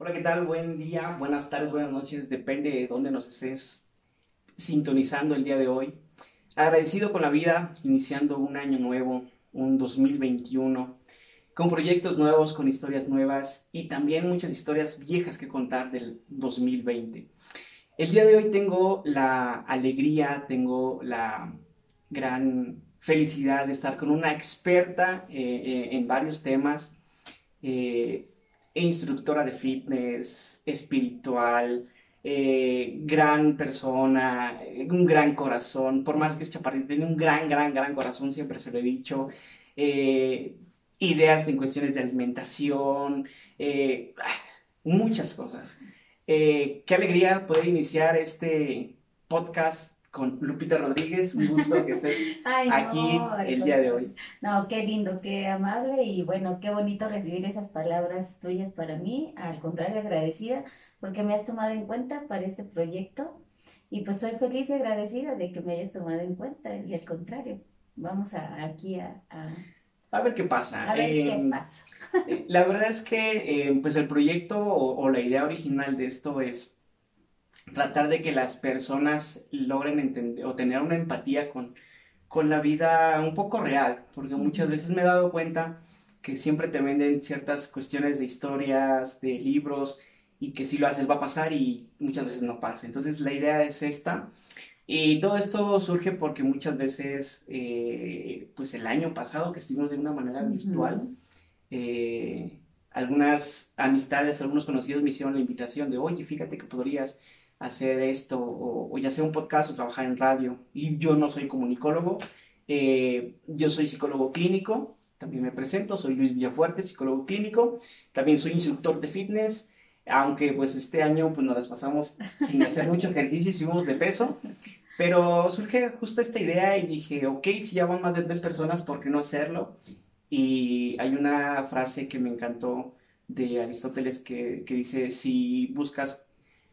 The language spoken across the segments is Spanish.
Hola, ¿qué tal? Buen día, buenas tardes, buenas noches, depende de dónde nos estés sintonizando el día de hoy. Agradecido con la vida, iniciando un año nuevo, un 2021, con proyectos nuevos, con historias nuevas y también muchas historias viejas que contar del 2020. El día de hoy tengo la alegría, tengo la gran felicidad de estar con una experta eh, eh, en varios temas. Eh, instructora de fitness, espiritual, eh, gran persona, un gran corazón, por más que es chaparrita, tiene un gran, gran, gran corazón, siempre se lo he dicho. Eh, ideas en cuestiones de alimentación, eh, muchas cosas. qué alegría poder iniciar este podcast con Lupita Rodríguez. Un gusto que estés aquí el día de hoy. No, qué lindo, qué amable y bueno, qué bonito recibir esas palabras tuyas para mí. Al contrario, agradecida porque me has tomado en cuenta para este proyecto y pues soy feliz y agradecida de que me hayas tomado en cuenta y al contrario, vamos a, aquí a, a... ver qué pasa. A ver qué em, pasa. Eh, la verdad es que em, pues el proyecto o la idea original de esto es tratar de que las personas logren entender o tener una empatía con, con la vida un poco real, porque muchas veces me he dado cuenta que siempre te venden ciertas cuestiones de historias, de libros, y que si lo haces va a pasar y muchas veces no pasa. Entonces la idea es esta. Y todo esto surge porque muchas veces, eh, pues el año pasado que estuvimos de una manera virtual, eh, algunas amistades, algunos conocidos me hicieron la invitación de, oye, fíjate que podrías hacer esto, o, ya sea un podcast o trabajar en radio. Y yo no soy comunicólogo, eh, yo soy psicólogo clínico, también me presento, soy Luis Villafuerte, psicólogo clínico, también soy instructor de fitness, aunque pues este año pues nos las pasamos sin hacer mucho ejercicio y subimos de peso, pero surge justo esta idea y dije, ok, si ya van más de tres personas, ¿por qué no hacerlo? Y hay una frase que me encantó de Aristóteles que, que dice, si buscas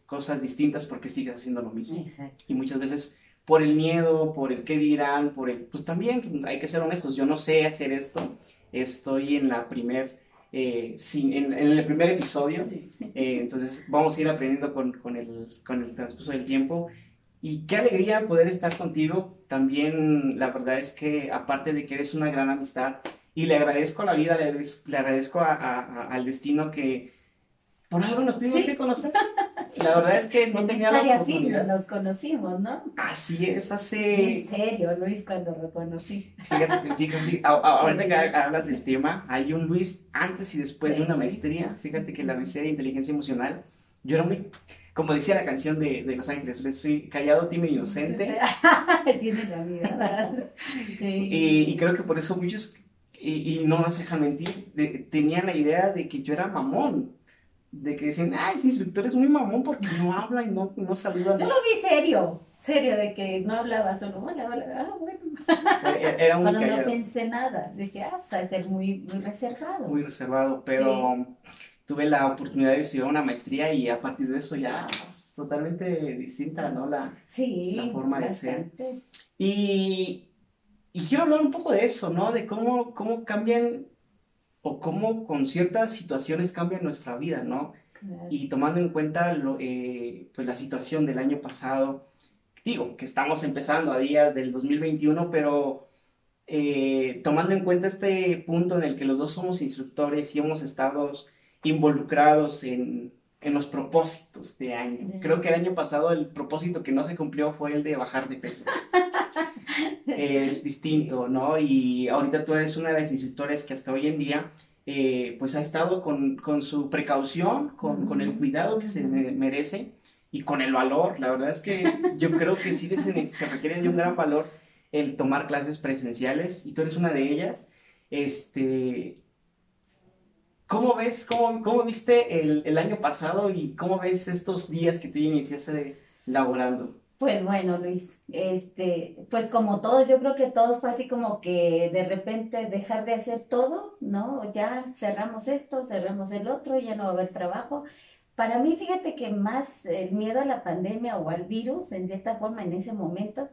cosas distintas porque sigues haciendo lo mismo. Y muchas veces por el miedo, por el qué dirán, por el... Pues también hay que ser honestos, yo no sé hacer esto, estoy en la primer... Eh, en, el primer episodio, eh, entonces vamos a ir aprendiendo con, con, el, con el transcurso del tiempo. Y qué alegría poder estar contigo. También la verdad es que aparte de que eres una gran amistad y le agradezco a la vida, le agradezco, al destino que por algo nos tuvimos que conocer. La verdad es que no tenía la oportunidad. nos conocimos, ¿no? Así es, hace... En serio, Luis, cuando lo conocí. Fíjate, fíjate, ahorita que hablas del tema, hay un Luis antes y después de una maestría. Fíjate que la maestría de inteligencia emocional, yo era muy, como decía la canción de, de Los Ángeles, soy callado, tímido y inocente. Tiene la vida, sí. Y, y, creo que por eso muchos, y, y no me dejan mentir, tenían la idea de que yo era mamón de que dicen, ay, ese instructor es muy mamón porque no habla y no, no saluda. Yo lo vi serio, serio, de que no hablaba solo, hola, hola, ah, bueno. E, e, era muy Cuando no pensé nada, dije, ah, pues a ser muy, muy reservado. Muy reservado, pero tuve la oportunidad de estudiar una maestría y a partir de eso ya es totalmente distinta, ¿no? La, la forma de ser. Y, y quiero hablar un poco de eso, ¿no? De cómo, cómo cambian o cómo con ciertas situaciones cambian nuestra vida, ¿no? Y tomando en cuenta lo, eh, pues la situación del año pasado, digo que estamos empezando a días del 2021, pero eh, tomando en cuenta este punto en el que los dos somos instructores y hemos estado involucrados en, en los propósitos de año. Creo que el año pasado el propósito que no se cumplió fue el de bajar de peso. es distinto, ¿no? Y ahorita tú eres una de las instructores que hasta hoy en día, eh, pues ha estado con, con su precaución, con, con, el cuidado que se merece y con el valor. La verdad es que yo creo que sí se, se requiere de un gran valor el tomar clases presenciales y tú eres una de ellas. Este, ¿Cómo ves, cómo, cómo viste el, el, año pasado y cómo ves estos días que tú iniciaste laborando? Pues bueno, Luis, este, pues como todos, yo creo que todos fue así como que de repente dejar de hacer todo, ¿no? Ya cerramos esto, cerramos el otro, ya no va a haber trabajo. Para mí, fíjate que más el miedo a la pandemia o al virus, en cierta forma, en ese momento,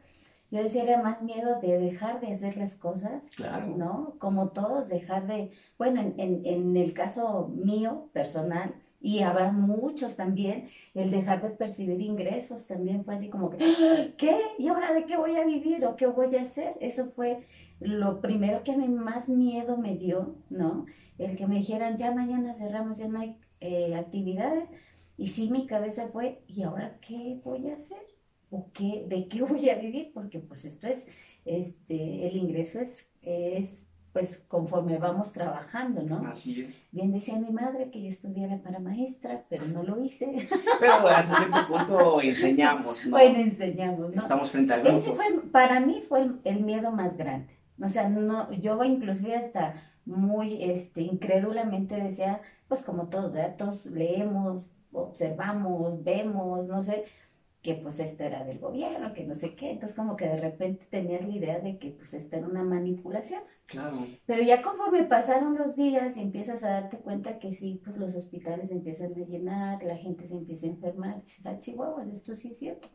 yo decía, era más miedo de dejar de hacer las cosas, claro. ¿no? Como todos, dejar de, bueno, en, en, en el caso mío, personal, y habrá muchos también, el dejar de percibir ingresos también fue así como que. ¿qué? ¿Y ahora de qué voy a vivir o qué voy a hacer? Eso fue lo primero que a mí más miedo me dio, ¿no? El que me dijeran, ya mañana cerramos, ya no hay eh, actividades. Y sí, mi cabeza fue, ¿y ahora qué voy a hacer? ¿O qué, de qué voy a vivir? Porque pues esto es, este, el ingreso es, es pues conforme vamos trabajando, ¿no? Así es. Bien decía mi madre que yo estudiara para maestra, pero no lo hice. Pero hasta cierto punto enseñamos, ¿no? Bueno, enseñamos, ¿no? Estamos frente a grupos. Ese fue, para mí fue el, el miedo más grande. O sea, no, yo inclusive hasta muy este, incrédulamente decía, pues como todos, ¿verdad? Todos leemos, observamos, vemos, no sé, que pues esto era del gobierno, que no sé qué. Entonces como que de repente tenías la idea de que pues esta era una manipulación. Claro. Pero ya conforme pasaron los días y empiezas a darte cuenta que sí, pues los hospitales se empiezan a llenar, la gente se empieza a enfermar, dices, ah, chihuahua, esto sí es cierto.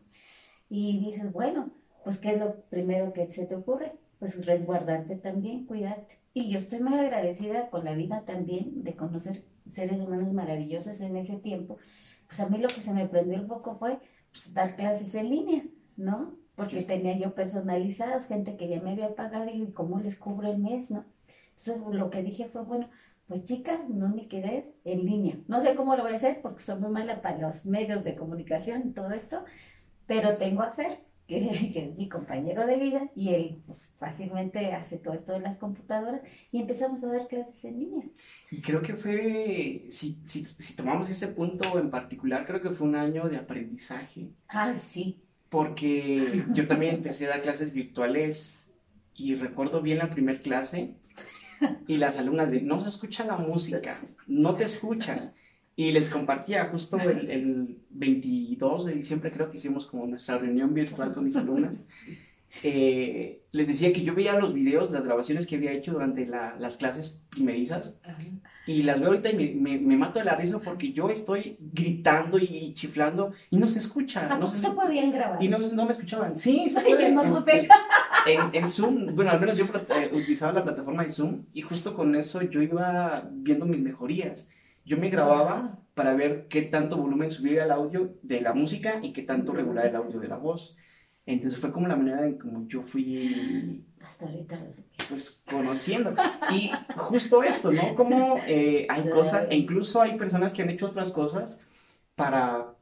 Y dices, bueno, pues ¿qué es lo primero que se te ocurre? Pues resguardarte también, cuidarte. Y yo estoy muy agradecida con la vida también de conocer seres humanos maravillosos en ese tiempo. Pues a mí lo que se me prendió el foco fue pues, dar clases en línea, ¿no? Porque tenía yo personalizados, gente que ya me había pagado y cómo les cubro el mes, ¿no? Entonces lo que dije fue, bueno, pues chicas, no me quedes en línea. No sé cómo lo voy a hacer porque soy muy mala para los medios de comunicación y todo esto, pero tengo a Fer, que, que, es mi compañero de vida, y él pues, fácilmente hace todo esto de las computadoras y empezamos a dar clases en línea. Y creo que fue, si, si, si tomamos ese punto en particular, creo que fue un año de aprendizaje. Ah, sí. Porque yo también empecé a dar clases virtuales y recuerdo bien la primera clase y las alumnas de, no se escucha la música, no te escuchas. Y les compartía justo el, el, 22 de diciembre, creo que hicimos como nuestra reunión virtual con mis alumnas. Eh, les decía que yo veía los videos, las grabaciones que había hecho durante la, las clases primerizas y las veo ahorita y me, me, me, mato de la risa porque yo estoy gritando y, chiflando y no se escucha. no se, se podían grabar? Y no, no me escuchaban. Sí, se puede. Yo no supe. En, en, Zoom, bueno, al menos yo eh, utilizaba la plataforma de Zoom y justo con eso yo iba viendo mis mejorías yo me grababa para ver qué tanto volumen subía el audio de la música y qué tanto regular el audio de la voz. Entonces fue como la manera en como yo fui... Hasta ahorita lo Pues conociendo. Y justo esto, ¿no? Como eh, hay cosas, e incluso hay personas que han hecho otras cosas para,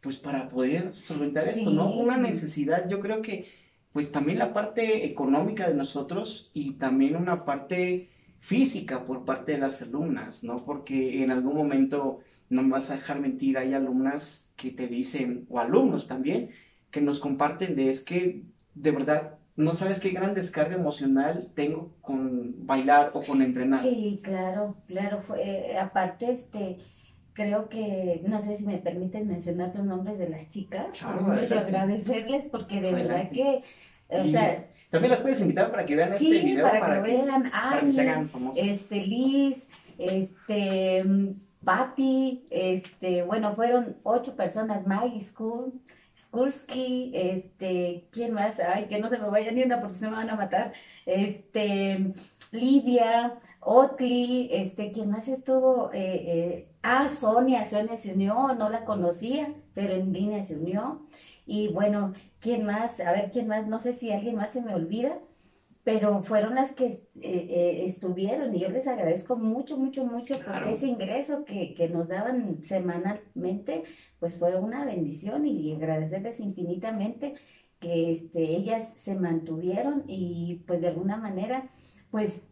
pues para poder solventar Sí. esto, ¿no? Una necesidad, yo creo que, pues también la parte económica de nosotros y también una parte física por parte de las alumnas, ¿no? Porque en algún momento, no me vas a dejar mentir, hay alumnas que te dicen, o alumnos también, que nos comparten de es que de verdad no sabes qué gran descarga emocional tengo con bailar o con entrenar. Sí, claro, claro. Fue, eh, aparte, este, creo que, no sé si me permites mencionar los nombres de las chicas, Claro, por agradecerles, porque de verdad que, o Y sea, También las puedes invitar para que vean sí, este video, para, para, que, que, vean, para que se Ani, hagan famosas. este, Liz, este, Patty, este, bueno, fueron ocho personas, Maggie School, Skulski, este, ¿quién más? Ay, que no se me vaya ni una porque se me van a matar, este, Lidia, Otli, este, ¿quién más estuvo? Eh, eh, ah, Sonia, Sonia se unió, no la conocía, pero en línea se unió, y bueno, ¿quién más? A ver, ¿quién más? No sé si alguien más se me olvida, pero fueron las que eh, eh, estuvieron y yo les agradezco mucho, mucho, mucho Claro. porque ese ingreso que, que nos daban semanalmente, pues fue una bendición y agradecerles infinitamente que este, ellas se mantuvieron y pues de alguna manera, pues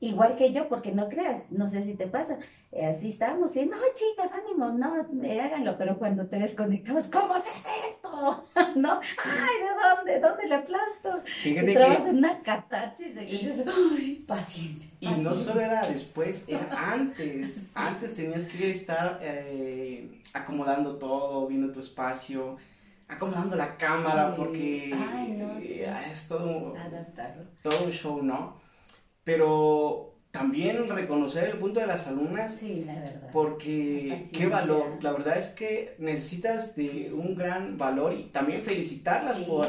igual que yo, porque no creas, no sé si te pasa, eh, así estábamos, y no, chicas, ánimo, no, eh, háganlo, pero cuando te desconectabas, ¿cómo se hace esto? ¿No? Ay, ¿de dónde? ¿Dónde le aplasto? Fíjate que, en una catarsis de que Y- dices, "Ay, paciencia. y no paciencia". solo era después, era antes. Sí. Antes tenías que estar eh, acomodando todo, viendo tu espacio, acomodando la cámara, Sí. porque Ay, no, sí. eh, es todo, Adaptarlo. todo un show, ¿no? Pero también reconocer el punto de las alumnas Sí, la verdad. porque qué valor, la verdad es que necesitas de un gran valor y también felicitarlas por,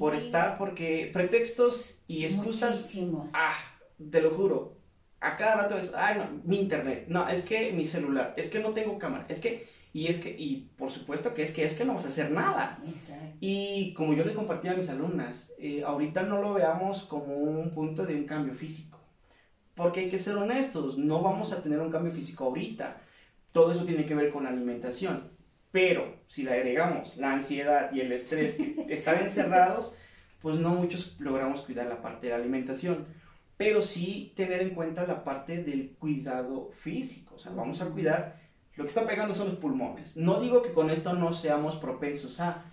por estar, porque pretextos y excusas, Muchísimos. ah, te lo juro, a cada rato es, ay, no, mi internet, no, es que mi celular, es que no tengo cámara, es que, y es que, y por supuesto que es que es que no vas a hacer nada. Y como yo le compartí a mis alumnas, eh, ahorita no lo veamos como un punto de un cambio físico, porque hay que ser honestos, no vamos a tener un cambio físico ahorita, todo eso tiene que ver con la alimentación, pero si le agregamos la ansiedad y el estrés que están encerrados, pues no muchos logramos cuidar la parte de la alimentación pero sí tener en cuenta la parte del cuidado físico. O sea, vamos a cuidar, lo que está pegando son los pulmones. No digo que con esto no seamos propensos a,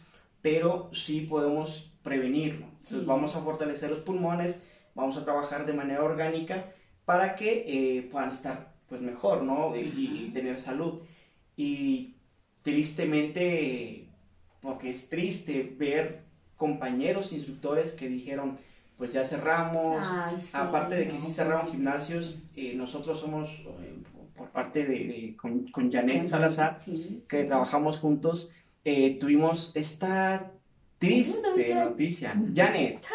pero sí podemos prevenirlo. Entonces vamos a fortalecer los pulmones, vamos a trabajar de manera orgánica para que eh, puedan estar pues mejor, ¿no? Y, y tener salud. Y tristemente, porque es triste ver compañeros instructores que dijeron, pues ya cerramos. Aparte de que sí cerraron gimnasios, eh, nosotros somos, eh, por parte de, con, con, Janet Salazar, que trabajamos juntos, eh, tuvimos esta triste noticia. Janet,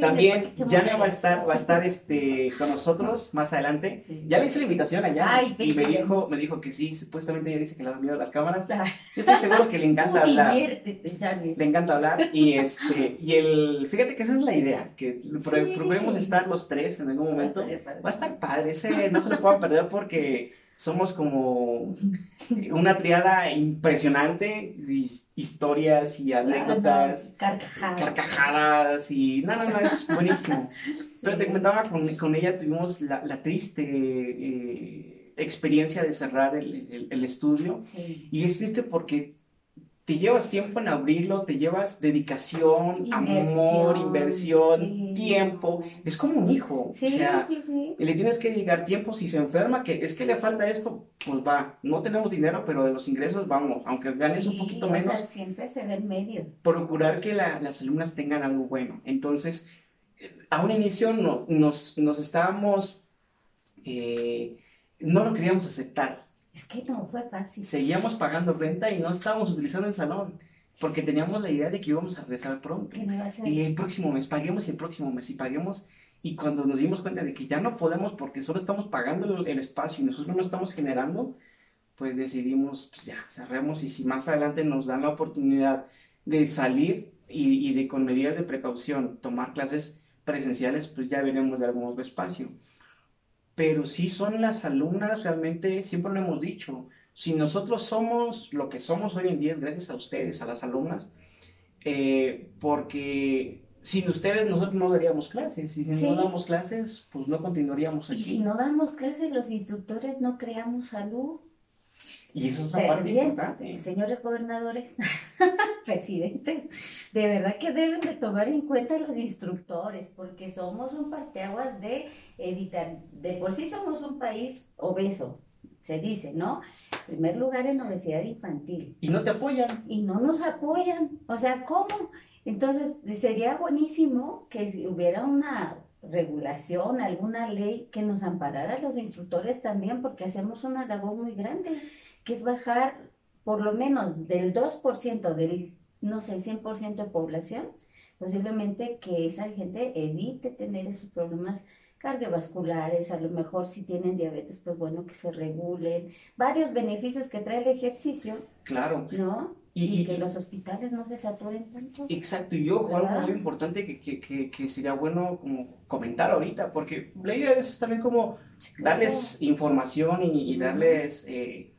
también Janet va a estar, va a estar este, con nosotros más adelante. Ya le hice la invitación a Janet y me dijo, me dijo que sí, supuestamente ella dice que le da miedo las cámaras. Yo estoy seguro que le encanta hablar. Le encanta hablar y este y el, fíjate que esa es la idea, que probemos estar los tres en algún momento. Va a estar padre, ese no se lo puedo perder porque somos como una triada impresionante, historias y anécdotas, carcajadas. carcajadas y no, no, no, es buenísimo. Pero te comentaba, con, con ella tuvimos la, la triste eh, experiencia de cerrar el, el, estudio y es triste porque te llevas tiempo en abrirlo, te llevas dedicación, amor, inversión, tiempo. Es como un hijo. Sí, o sea, sí, sí. le tienes que dedicar tiempo si se enferma, que es que le falta esto, pues va. No tenemos dinero, pero de los ingresos vamos, aunque ganes un poquito menos. Sea, siempre se ve el medio. Procurar que las alumnas tengan algo bueno. Entonces, a un inicio no, nos, nos estábamos, eh, no lo queríamos aceptar es que no fue fácil. Seguíamos pagando renta y no estábamos utilizando el salón. Porque teníamos la idea de que íbamos a regresar pronto. Y el próximo mes, paguemos y el próximo mes, y paguemos. Y cuando nos dimos cuenta de que ya no podemos porque solo estamos pagando el, espacio y nosotros no estamos generando, pues decidimos, pues ya, cerremos y si más adelante nos dan la oportunidad de salir y, y de con medidas de precaución tomar clases presenciales, pues ya veremos de algún otro espacio pero sí son las alumnas realmente, siempre lo hemos dicho, si nosotros somos lo que somos hoy en día es gracias a ustedes, a las alumnas, eh, porque sin ustedes nosotros no daríamos clases, y si no damos clases, pues no continuaríamos aquí. Y si no damos clases, los instructores no creamos salud. Y eso es una parte importante. Señores gobernadores, presidentes, de verdad que deben de tomar en cuenta los instructores, porque somos un parteaguas de evitar, de por sí somos un país obeso, se dice, ¿no? En primer lugar en obesidad infantil. Y no te apoyan. Y no nos apoyan. O sea, ¿cómo? Entonces, sería buenísimo que si hubiera una regulación, alguna ley que nos amparara a los instructores también, porque hacemos una labor muy grande que es bajar por lo menos del 2% del, no sé, 100% de población, posiblemente que esa gente evite tener esos problemas cardiovasculares, a lo mejor si tienen diabetes, pues bueno, que se regulen, varios beneficios que trae el ejercicio. Claro. ¿No? Y, que los hospitales no se saturen tanto. Exacto, y yo, algo muy importante que, que, que, que, sería bueno como comentar ahorita, porque la idea de eso es también como darles información y, darles... Eh,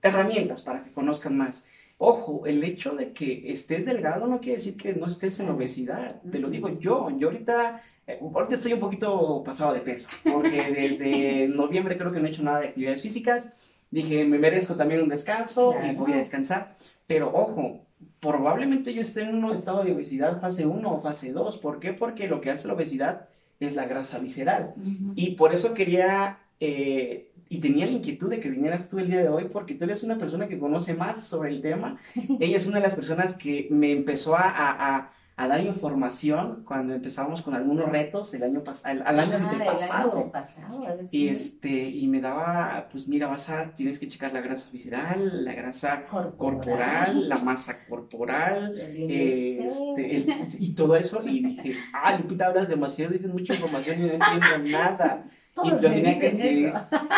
herramientas para que conozcan más. Ojo, el hecho de que estés delgado no quiere decir que no estés en obesidad. Te lo digo yo. Yo ahorita, eh, ahorita estoy un poquito pasado de peso, porque desde noviembre creo que no he hecho nada de actividades físicas. Dije, me merezco también un descanso y voy a descansar. Pero ojo, probablemente yo esté en un estado de obesidad fase 1 o fase 2. ¿Por qué? Porque lo que hace la obesidad es la grasa visceral. Y por eso quería eh, y tenía la inquietud de que vinieras tú el día de hoy porque tú eres una persona que conoce más sobre el tema. Ella es una de las personas que me empezó a, a, a dar información cuando empezamos con algunos retos el año pasado, al año Ah, del pasado. año pasado, Y este, y me daba, pues mira, vas a, tienes que checar la grasa visceral, la grasa corporal, la masa corporal, el este, el- y todo eso, y dije, ah, Lupita, hablas demasiado, dices mucha información y no entiendo nada. Todos y lo tenía que escribir.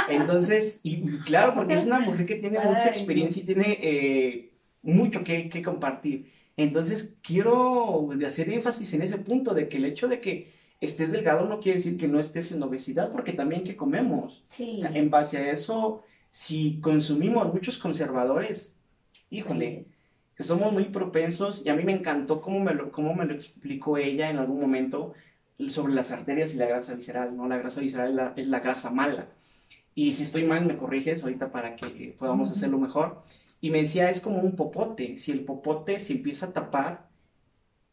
Entonces, y claro, porque es una mujer que tiene Ay, mucha experiencia y tiene eh, mucho que, que compartir. Entonces, quiero hacer énfasis en ese punto de que el hecho de que estés delgado no quiere decir que no estés en obesidad, porque también que comemos. Sí. O sea, en base a eso, si consumimos muchos conservadores, híjole, somos muy propensos y a mí me encantó cómo me lo, cómo me lo explicó ella en algún momento sobre las arterias y la grasa visceral, ¿no? La grasa visceral es la, es la grasa mala. Y si estoy mal, me corriges ahorita para que podamos Ujú. hacerlo mejor. Y me decía, es como un popote. Si el popote se empieza a tapar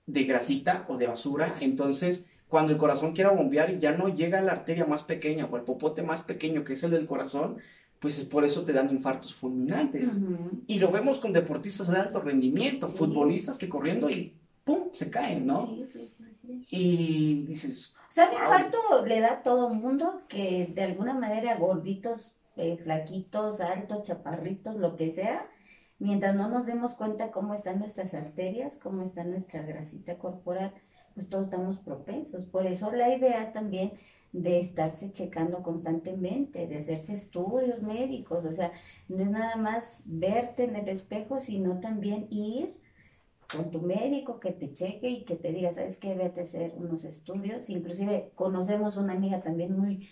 de grasita o de basura, entonces cuando el corazón quiera bombear ya no llega a la arteria más pequeña o el popote más pequeño que es el del corazón, pues es por eso te dan infartos fulminantes. Y lo vemos con deportistas de alto rendimiento, Sí. futbolistas que corriendo y ¡pum! se caen, ¿no? Sí, sí, sí, sí. Y dices, O sea, el Wow. infarto le da a todo mundo que de alguna manera gorditos, eh, flaquitos, altos, chaparritos, lo que sea, mientras no nos demos cuenta cómo están nuestras arterias, cómo está nuestra grasita corporal, pues todos estamos propensos. Por eso la idea también de estarse checando constantemente, de hacerse estudios médicos, o sea, no es nada más verte en el espejo, sino también ir con tu médico que te cheque y que te diga, ¿sabes qué? Vete a hacer unos estudios. Inclusive conocemos una amiga también muy...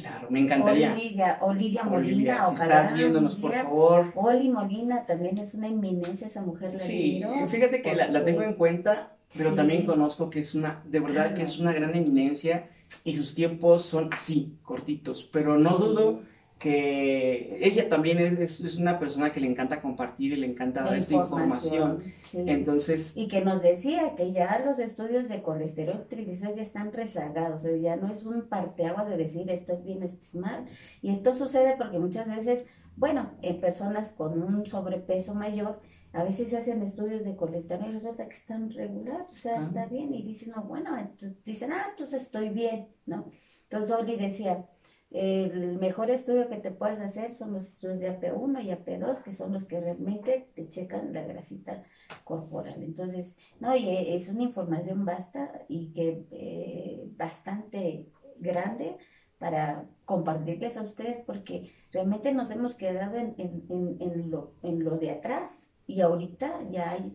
claro, me encantaría. Olivia, Olivia Molina, Olivia, si ojalá estás viéndonos, por favor. Oli Molina también es una eminencia, esa mujer la Sí, admiro, fíjate que la, la tengo en cuenta, pero Sí. también conozco que es una, de verdad que es una gran eminencia y sus tiempos son así, cortitos, pero no dudo que ella también es, es, es una persona que le encanta compartir y le encanta dar esta información. sí. Entonces, Y que nos decía que ya los estudios de colesterol triglicéridos ya están rezagados, o sea, ya no es un parteaguas de decir estás bien o estás mal. Y esto sucede porque muchas veces, bueno, en personas con un sobrepeso mayor, a veces se hacen estudios de colesterol y resulta que están regular, o sea, Ah. está bien. Y dice uno, bueno, entonces dicen, ah, entonces estoy bien, ¿no? Entonces Oli decía, el mejor estudio que te puedes hacer son los estudios de AP1 y AP2, que son los que realmente te checan la grasita corporal. Entonces, no, y e- es una información vasta y que eh, bastante grande para compartirles a ustedes porque realmente nos hemos quedado en, en- en- en lo, lo de atrás y ahorita ya hay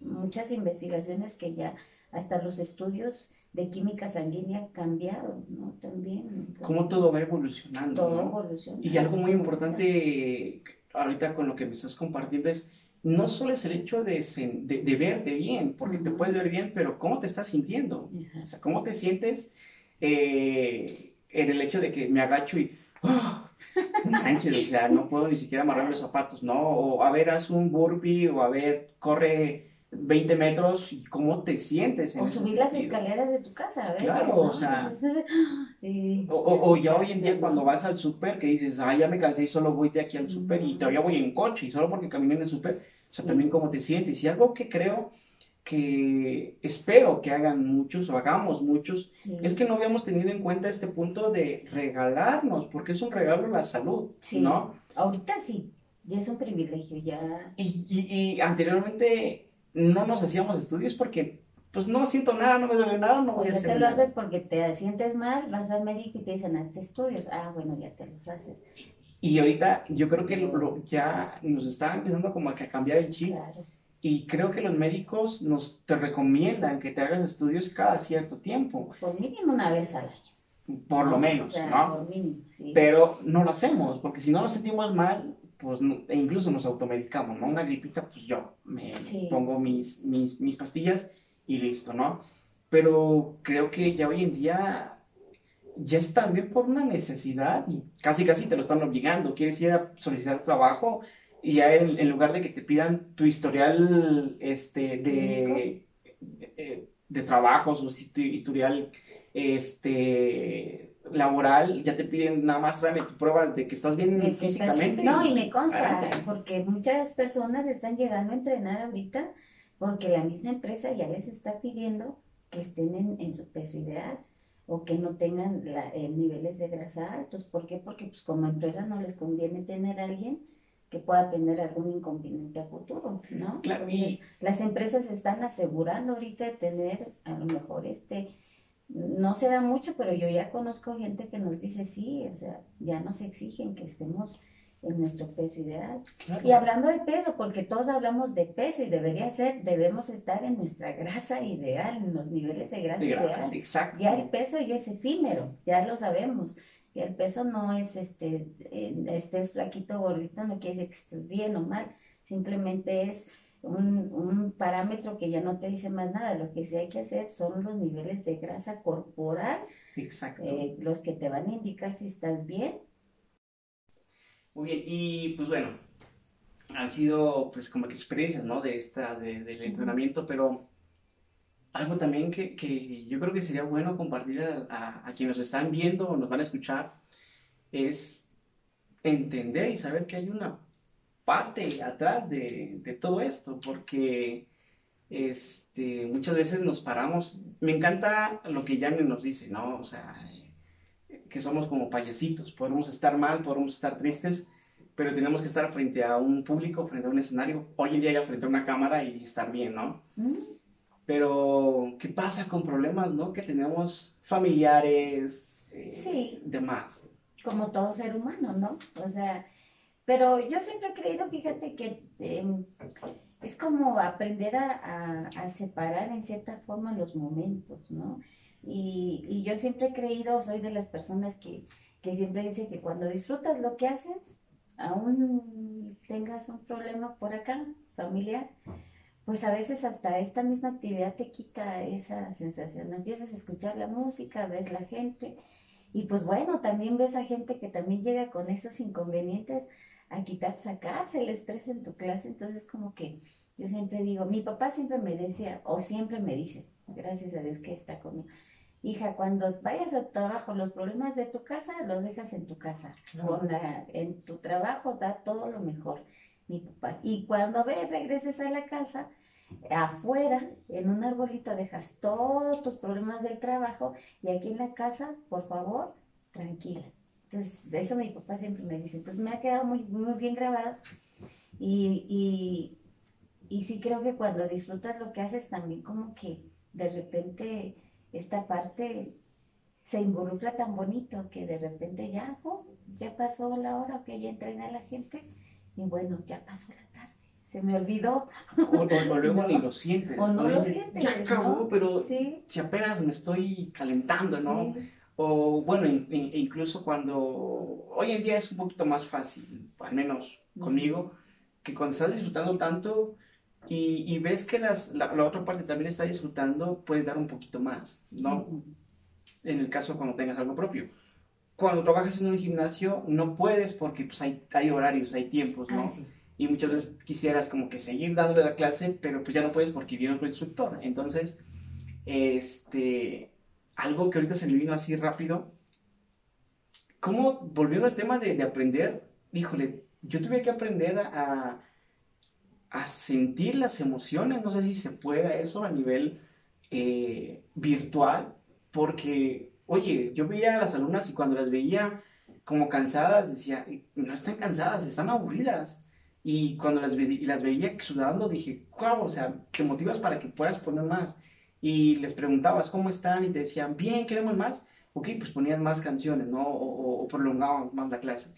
muchas investigaciones que ya hasta los estudios de química sanguínea cambiado, ¿no? También. cómo entonces, todo va evolucionando, todo ¿no? evoluciona. Y algo muy importante ahorita con lo que me estás compartiendo es, no solo es el hecho de, de, de verte bien, porque te puedes ver bien, pero cómo te estás sintiendo. O sea, cómo te sientes eh, en el hecho de que me agacho y, no manches, o sea, no puedo ni siquiera amarrar los zapatos, ¿no? O a ver, haz un burpee, o a ver, corre 20 metros, y cómo te sientes en O ese subir las escaleras de tu casa, a veces, Claro, ¿no? o sea, O, o- o ya hoy en día Sí, cuando vas al súper que dices, ah, ya me cansé y solo voy de aquí al súper y todavía voy en coche y solo porque caminé en el súper, o sea, Sí. también cómo te sientes. Y algo que creo que espero que hagan muchos o hagamos muchos, Sí. es que no habíamos tenido en cuenta este punto de regalarnos, porque es un regalo la salud. ¿no? Ahorita sí, ya es un privilegio, ya. Y, y- y anteriormente no nos hacíamos estudios porque, pues no siento nada, no me duele nada, no voy a ya hacer te lo nada. haces porque te sientes mal, vas al médico y te dicen, hazte estudios. Ah, bueno, ya te los haces. Y ahorita yo creo que lo- lo- ya nos está empezando como a que a cambiar el chip. Claro. Y creo que los médicos nos te recomiendan que te hagas estudios cada cierto tiempo, Por mínimo una vez al año. por lo O menos, sea, ¿no? Por mínimo, sí. Pero no lo hacemos, porque si no nos sentimos mal, pues e incluso nos automedicamos, ¿no? Una gripita, pues yo me Sí. pongo mis, mis, mis pastillas y listo, ¿no? Pero creo que ya hoy en día ya es también por una necesidad y casi casi te lo están obligando. Quieres ir a solicitar trabajo y ya en, en lugar de que te pidan tu historial este, de, de, de trabajos o si tu historial este, laboral, ya te piden nada más tráeme tus pruebas de que estás bien Me- físicamente. No, y me consta, adelante. porque muchas personas están llegando a entrenar ahorita porque la misma empresa ya les está pidiendo que estén en, su peso ideal o que no tengan eh, niveles de grasa altos. ¿Por qué? Porque pues, como empresa no les conviene tener a alguien que pueda tener algún inconveniente a futuro, ¿no? Claro, las empresas están asegurando ahorita de tener a lo mejor este no se da mucho, pero yo ya conozco gente que nos dice sí, o sea, ya nos exigen que estemos en nuestro peso ideal. Y hablando de peso, porque todos hablamos de peso y debería ser, debemos estar en nuestra grasa ideal, en los niveles de grasa, ideal. Exacto. Ya el peso ya es efímero, ya lo sabemos. Y el peso no es este, estés flaquito o gordito, no quiere decir que estés bien o mal, simplemente es un, parámetro que ya no te dice más nada. Lo que sí hay que hacer son los niveles de grasa corporal, Exacto. Eh, los que te van a indicar si estás bien. Muy bien, y pues bueno, han sido pues como que experiencias, ¿no? De esta, de, del entrenamiento, pero algo también que, que, yo creo que sería bueno compartir a, a, quienes nos están viendo o nos van a escuchar es entender y saber que hay una parte atrás de, de todo esto, porque este, muchas veces nos paramos. Me encanta lo que Yanni nos dice, ¿no? O sea, que somos como payasitos, podemos estar mal, podemos estar tristes, pero tenemos que estar frente a un público, frente a un escenario, hoy en día ya frente a una cámara y estar bien, ¿no? Mm. Pero, ¿qué pasa con problemas, no? Que tenemos familiares, eh, sí. demás. Como todo ser humano, ¿no? O sea, pero yo siempre he creído, fíjate, que em, es como aprender a, separar en cierta forma los momentos, ¿no? Y, yo siempre he creído, soy de las personas que, siempre dice que cuando disfrutas lo que haces, aún tengas un problema por acá, familiar, pues a veces hasta esta misma actividad te quita esa sensación. Empiezas a escuchar la música, ves la gente y pues bueno, también ves a gente que también llega con esos inconvenientes a quitar, sacarse el estrés en tu clase. Entonces, como que yo siempre digo, mi papá siempre me decía, o siempre me dice, gracias a Dios que está conmigo, hija, cuando vayas a tu trabajo, los problemas de tu casa los dejas en tu casa. en tu trabajo da todo lo mejor, mi papá. Y cuando ve, regreses a la casa, afuera, en un arbolito, dejas todos tus problemas del trabajo y aquí en la casa, por favor, tranquila. Entonces, eso mi papá siempre me dice. Entonces, me ha quedado muy, muy bien grabado. Y, y, y sí creo que cuando disfrutas lo que haces, también como que de repente esta parte se involucra tan bonito que de repente ya, oh, ya pasó la hora que ya entrena a la gente y bueno, ya pasó la tarde. Se me olvidó. O, luego ni lo sientes. O no, lo sientes. Ya acabó, pero si apenas me estoy calentando, ¿no? O bueno, incluso cuando hoy en día es un poquito más fácil, al menos conmigo, que cuando estás disfrutando tanto y, ves que las, la, otra parte también está disfrutando, puedes dar un poquito más, ¿no? En el caso cuando tengas algo propio. Cuando trabajas en un gimnasio no puedes porque pues, hay, hay horarios, hay tiempos, ¿no? Ah, y muchas veces quisieras como que seguir dándole la clase, pero pues ya no puedes porque viene otro instructor. Entonces, este algo que ahorita se me vino así rápido. ¿Cómo, volviendo al tema de, aprender, híjole, yo tuve que aprender a, a, sentir las emociones, no sé si se puede eso a nivel eh, virtual, porque, oye, yo veía a las alumnas y cuando las veía como cansadas, decía, no están cansadas, están aburridas. Y cuando las, y las veía sudando, dije, wow, o sea, te motivas para que puedas poner más y les preguntabas cómo están y te decían, bien, queremos más, ok, pues ponían más canciones, ¿no? O, prolongaban más la clase.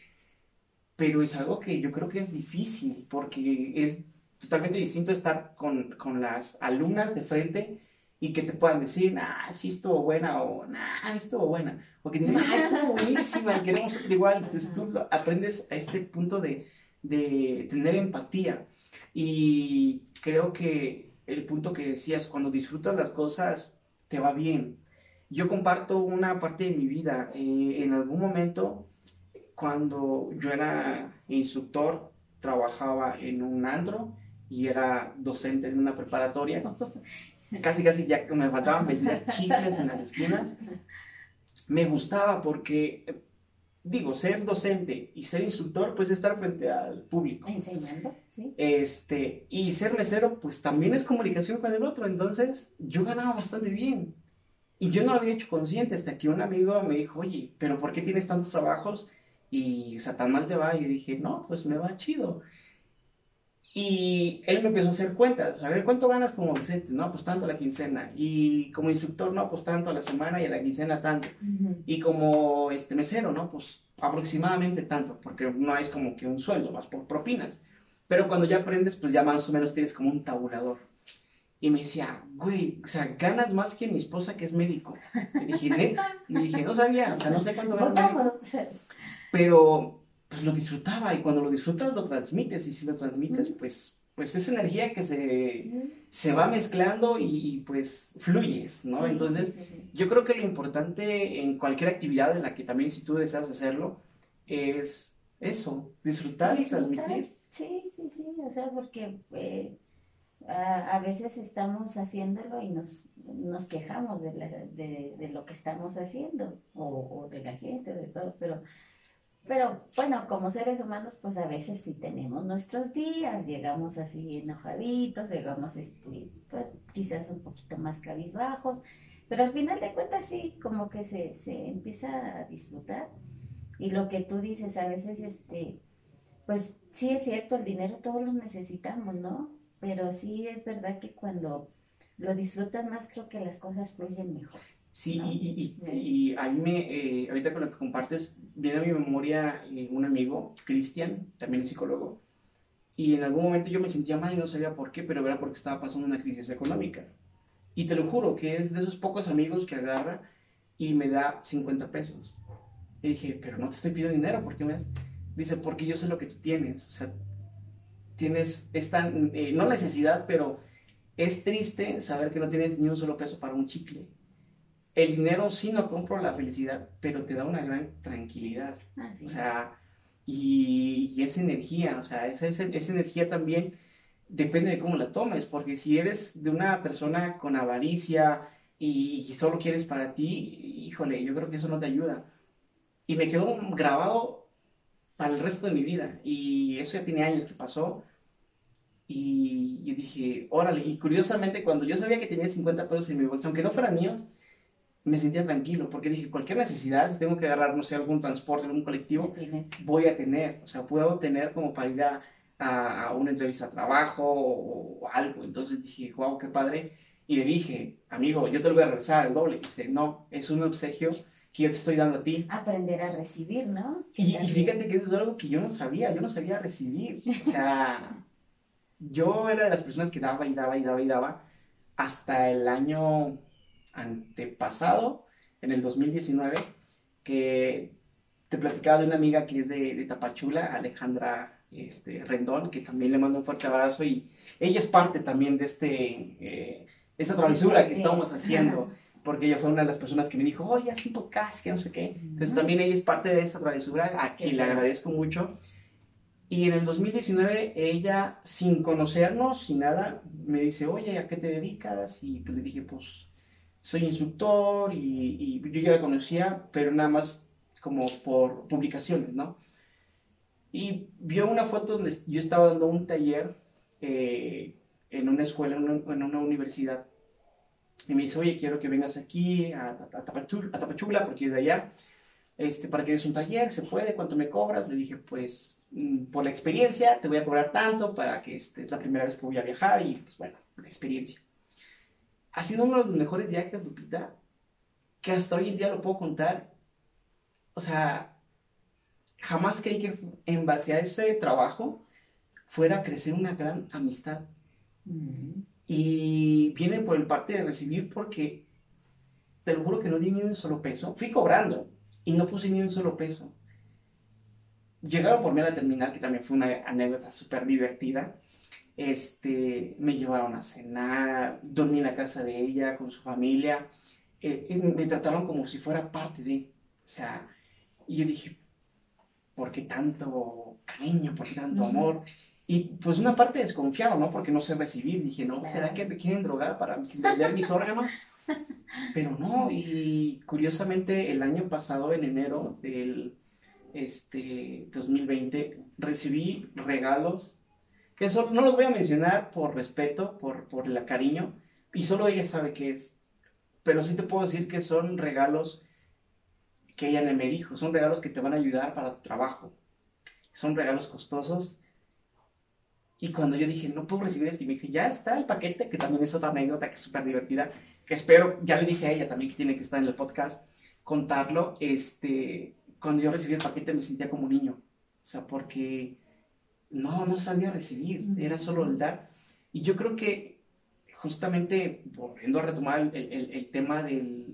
Pero es algo que yo creo que es difícil porque es totalmente distinto estar con, con las alumnas de frente y que te puedan decir, ah, sí estuvo buena o nah, estuvo buena. O que digan, ah, estuvo buenísima y queremos otra igual. Entonces tú aprendes a este punto de, de tener empatía. Y creo que el punto que decías, cuando disfrutas las cosas, te va bien. Yo comparto una parte de mi vida. Eh, en algún momento, cuando yo era instructor, trabajaba en un antro y era docente en una preparatoria. Casi, casi ya me faltaban chicles en las esquinas. Me gustaba porque digo, ser docente y ser instructor, pues estar frente al público. Enseñando, sí. Este, y ser mesero, pues también es comunicación con el otro. Entonces, yo ganaba bastante bien. Y yo no lo había hecho consciente hasta que un amigo me dijo, oye, pero ¿por qué tienes tantos trabajos? Y, o sea, tan mal te va. Y yo dije, no, pues me va chido. Y él me empezó a hacer cuentas. A ver, ¿cuánto ganas como docente? No, pues tanto a la quincena. Y como instructor, no, pues tanto a la semana y a la quincena tanto. Y como este mesero, ¿no? Pues aproximadamente tanto, porque no es como que un sueldo, más por propinas. Pero cuando ya aprendes, pues ya más o menos tienes como un tabulador. Y me decía, güey, o sea, ganas más que mi esposa que es médico. Y dije, neta. Y dije, no sabía, o sea, no sé cuánto gana Pero pues lo disfrutaba y cuando lo disfrutas lo transmites y si lo transmites pues pues es energía que se, se va mezclando y, pues fluyes, ¿no? Entonces yo creo que lo importante en cualquier actividad en la que también si tú deseas hacerlo es eso, disfrutar, y transmitir. Sí, sí, sí, o sea, porque eh, a, veces estamos haciéndolo y nos, nos quejamos de, de, de, lo que estamos haciendo o, o de la gente, de todo, pero pero bueno, como seres humanos, pues a veces sí tenemos nuestros días, llegamos así enojaditos, llegamos este, pues quizás un poquito más cabizbajos, pero al final de cuentas sí, como que se, se empieza a disfrutar. Y lo que tú dices, a veces, este, pues sí es cierto, el dinero todos lo necesitamos, ¿no? Pero sí es verdad que cuando lo disfrutas más, creo que las cosas fluyen mejor. Sí, y, y, y, a mí me, eh, ahorita con lo que compartes, viene a mi memoria eh, un amigo, Cristian, también es psicólogo, y en algún momento yo me sentía mal y no sabía por qué, pero era porque estaba pasando una crisis económica. Y te lo juro, que es de esos pocos amigos que agarra y me da 50 pesos. Y dije, pero no te estoy pidiendo dinero, ¿por qué me das? Dice, porque yo sé lo que tú tienes. O sea, tienes esta, eh, no necesidad, pero es triste saber que no tienes ni un solo peso para un chicle el dinero sí no compro la felicidad, pero te da una gran tranquilidad. Ah, o sea, y, y, esa energía, o sea, esa, esa, energía también depende de cómo la tomes, porque si eres de una persona con avaricia y, solo quieres para ti, híjole, yo creo que eso no te ayuda. Y me quedó grabado para el resto de mi vida, y eso ya tiene años que pasó. Y, y dije, órale, y curiosamente cuando yo sabía que tenía 50 pesos en mi bolsa, aunque no fueran míos, me sentía tranquilo, porque dije, cualquier necesidad, si tengo que agarrar, no sé, algún transporte, algún colectivo, voy a tener, o sea, puedo tener como para ir a, a, una entrevista a trabajo o, algo. Entonces dije, wow, qué padre. Y le dije, amigo, yo te lo voy a regresar el doble. Y dice, no, es un obsequio que yo te estoy dando a ti. Aprender a recibir, ¿no? Y, y fíjate que es algo que yo no sabía, yo no sabía recibir. O sea, yo era de las personas que daba y daba y daba y daba hasta el año antepasado, en el 2019, que te platicaba de una amiga que es de, Tapachula, Alejandra este, Rendón, que también le mando un fuerte abrazo y ella es parte también de este, eh, esta travesura que estamos haciendo, porque ella fue una de las personas que me dijo, oye, haz un podcast, que no sé qué. Entonces también ella es parte de esta travesura, a quien le agradezco mucho. Y en el 2019 ella, sin conocernos, sin nada, me dice, oye, ¿a qué te dedicas? Y pues le dije, pues soy instructor y, yo ya la conocía, pero nada más como por publicaciones, ¿no? Y vio una foto donde yo estaba dando un taller eh, en una escuela, en una, universidad. Y me dice, oye, quiero que vengas aquí a, a, Tapachula, porque es de allá, este, para que des un taller, ¿se puede? ¿Cuánto me cobras? Le dije, pues, mm, por la experiencia, te voy a cobrar tanto para que este, es la primera vez que voy a viajar y, pues, bueno, la experiencia ha sido uno de los mejores viajes, Lupita, que hasta hoy en día lo puedo contar. O sea, jamás creí que en base a ese trabajo fuera a crecer una gran amistad. Y viene por el parte de recibir porque te lo juro que no di ni un solo peso. Fui cobrando y no puse ni un solo peso. Llegaron por mí a la terminal, que también fue una anécdota súper divertida este, me llevaron a cenar, dormí en la casa de ella con su familia, eh, me trataron como si fuera parte de, o sea, y yo dije, ¿por qué tanto cariño, por qué tanto amor? Y pues una parte desconfiado, ¿no? Porque no sé recibir, dije, no, ¿será que me quieren drogar para vender mis órganos? Pero no, y curiosamente el año pasado, en enero del este 2020, recibí regalos que eso no los voy a mencionar por respeto, por, por el cariño, y solo ella sabe qué es. Pero sí te puedo decir que son regalos que ella me dijo, son regalos que te van a ayudar para tu trabajo. Son regalos costosos. Y cuando yo dije, no puedo recibir esto, y me dije, ya está el paquete, que también es otra anécdota que es súper divertida, que espero, ya le dije a ella también que tiene que estar en el podcast, contarlo, este, cuando yo recibí el paquete me sentía como un niño. O sea, porque no, no sabía recibir, era solo el dar. Y yo creo que justamente, volviendo a retomar el, el, tema de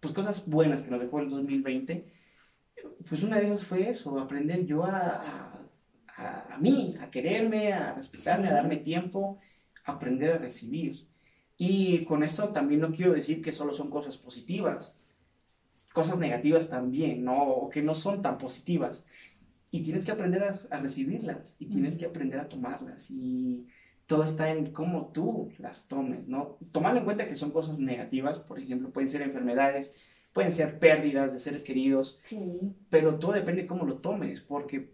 pues cosas buenas que nos dejó el 2020, pues una de esas fue eso, aprender yo a, a, a, mí, a quererme, a respetarme, a darme tiempo, aprender a recibir. Y con esto también no quiero decir que solo son cosas positivas, cosas negativas también, ¿no? O que no son tan positivas. Y tienes que aprender a, recibirlas y tienes que aprender a tomarlas. Y todo está en cómo tú las tomes, ¿no? Tomando en cuenta que son cosas negativas, por ejemplo, pueden ser enfermedades, pueden ser pérdidas de seres queridos, sí. pero todo depende de cómo lo tomes, porque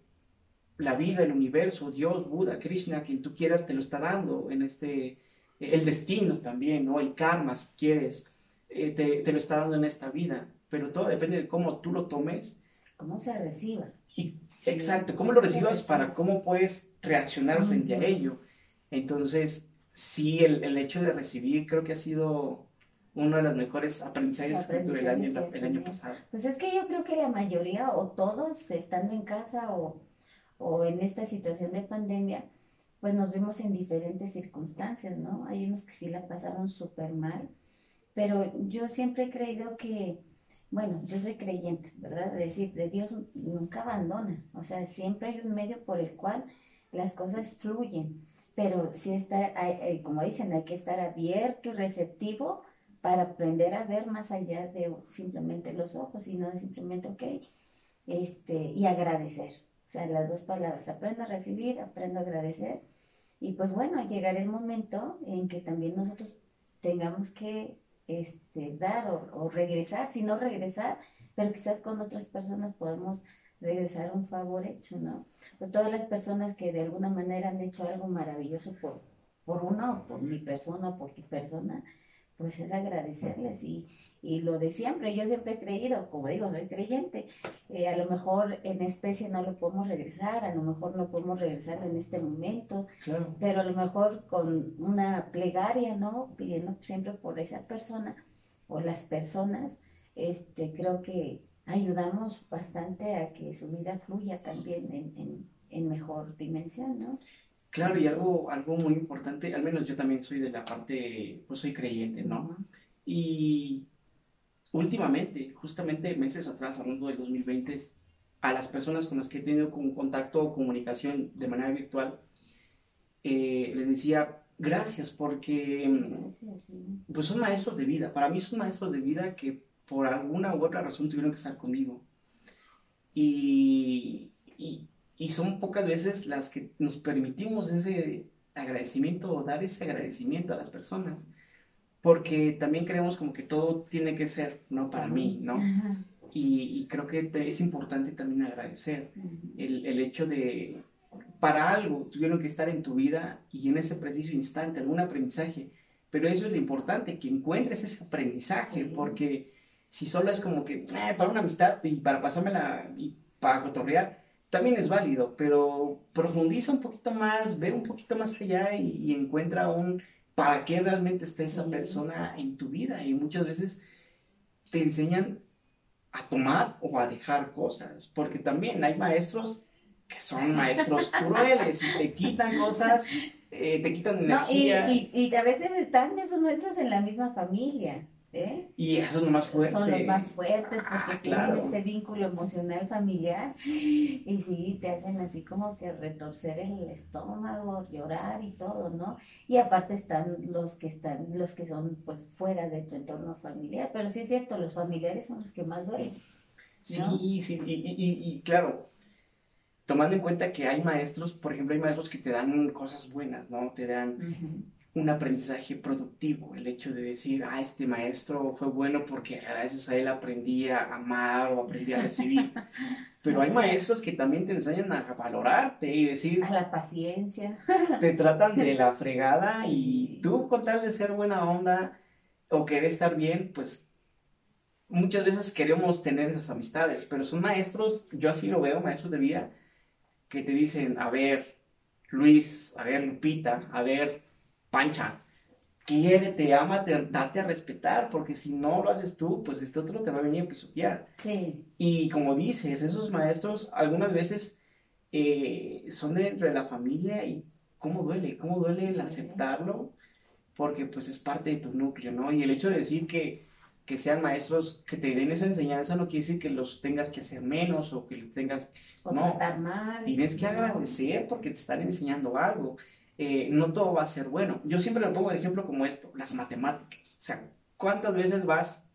la vida, el universo, Dios, Buda, Krishna, quien tú quieras, te lo está dando en este, el destino también, ¿no? El karma, si quieres, eh, te, te, lo está dando en esta vida, pero todo depende de cómo tú lo tomes. Cómo se reciba. Y Exacto, cómo lo recibas para cómo puedes reaccionar frente a ello. Entonces, sí, el, el, hecho de recibir creo que ha sido uno de los mejores aprendizajes que tuve el año, el año pasado. Pues es que yo creo que la mayoría o todos estando en casa o, o en esta situación de pandemia, pues nos vimos en diferentes circunstancias, ¿no? Hay unos que sí la pasaron súper mal, pero yo siempre he creído que bueno, yo soy creyente, ¿verdad? Es decir, de Dios nunca abandona, o sea, siempre hay un medio por el cual las cosas fluyen, pero sí está, como dicen, hay que estar abierto y receptivo para aprender a ver más allá de simplemente los ojos, sino simplemente, ok, este, y agradecer. O sea, las dos palabras, aprendo a recibir, aprendo a agradecer. Y pues bueno, llegará el momento en que también nosotros tengamos que este, dar o, regresar, si no regresar, pero quizás con otras personas podemos regresar un favor hecho, ¿no? Todas las personas que de alguna manera han hecho algo maravilloso por, por uno, por mi persona, por tu persona, pues es agradecerles y, y lo de siempre, yo siempre he creído, como digo, soy creyente, eh, a lo mejor en especie no lo podemos regresar, a lo mejor no podemos regresar en este momento, pero a lo mejor con una plegaria, ¿no? Pidiendo siempre por esa persona o las personas, este, creo que ayudamos bastante a que su vida fluya también en, en, mejor dimensión, ¿no? Claro, y algo, algo muy importante, al menos yo también soy de la parte, pues soy creyente, ¿no? Y últimamente, justamente meses atrás, hablando del 2020, a las personas con las que he tenido con contacto o comunicación de manera virtual, eh, les decía gracias porque pues son maestros de vida. Para mí son maestros de vida que por alguna u otra razón tuvieron que estar conmigo. Y, y, y son pocas veces las que nos permitimos ese agradecimiento o dar ese agradecimiento a las personas porque también creemos como que todo tiene que ser, ¿no? Para mí, ¿no? Y, creo que es importante también agradecer el, el, hecho de, para algo tuvieron que estar en tu vida y en ese preciso instante, algún aprendizaje, pero eso es lo importante, que encuentres ese aprendizaje, porque si solo es como que, eh, para una amistad y para pasármela y para cotorrear, también es válido, pero profundiza un poquito más, ve un poquito más allá y, y encuentra un para qué realmente está esa persona en tu vida. Y muchas veces te enseñan a tomar o a dejar cosas, porque también hay maestros que son maestros crueles y te quitan cosas, eh, te quitan energía. y, y, y, a veces están esos maestros en la misma familia. ¿Eh? Y eso es lo más fuerte. Son los más fuertes porque ah, tienen este vínculo emocional familiar y sí, te hacen así como que retorcer el estómago, llorar y todo, ¿no? Y aparte están los que están, los que son pues fuera de tu entorno familiar, pero sí es cierto, los familiares son los que más duelen. Sí, sí, y, y, y, claro, tomando en cuenta que hay maestros, por ejemplo, hay maestros que te dan cosas buenas, ¿no? Te dan un aprendizaje productivo, el hecho de decir, ah, este maestro fue bueno porque gracias a él aprendí a amar o aprendí a recibir. pero hay maestros que también te enseñan a valorarte y decir... A la paciencia. Te tratan de la fregada y tú con tal de ser buena onda o querer estar bien, pues muchas veces queremos tener esas amistades, pero son maestros, yo así lo veo, maestros de vida, que te dicen, a ver, Luis, a ver, Lupita, a ver, Pancha, te ama, te, date a respetar, porque si no lo haces tú, pues este otro te va a venir a pisotear. Sí. Y como dices, esos maestros algunas veces eh, son dentro de la familia y cómo duele, cómo duele el aceptarlo, porque pues es parte de tu núcleo, ¿no? Y el hecho de decir que, que sean maestros que te den esa enseñanza no quiere decir que los tengas que hacer menos o que los tengas... O no, mal. Tienes que agradecer porque te están enseñando algo. Eh, no todo va a ser bueno. Yo siempre lo pongo de ejemplo como esto, las matemáticas. O sea, ¿cuántas veces vas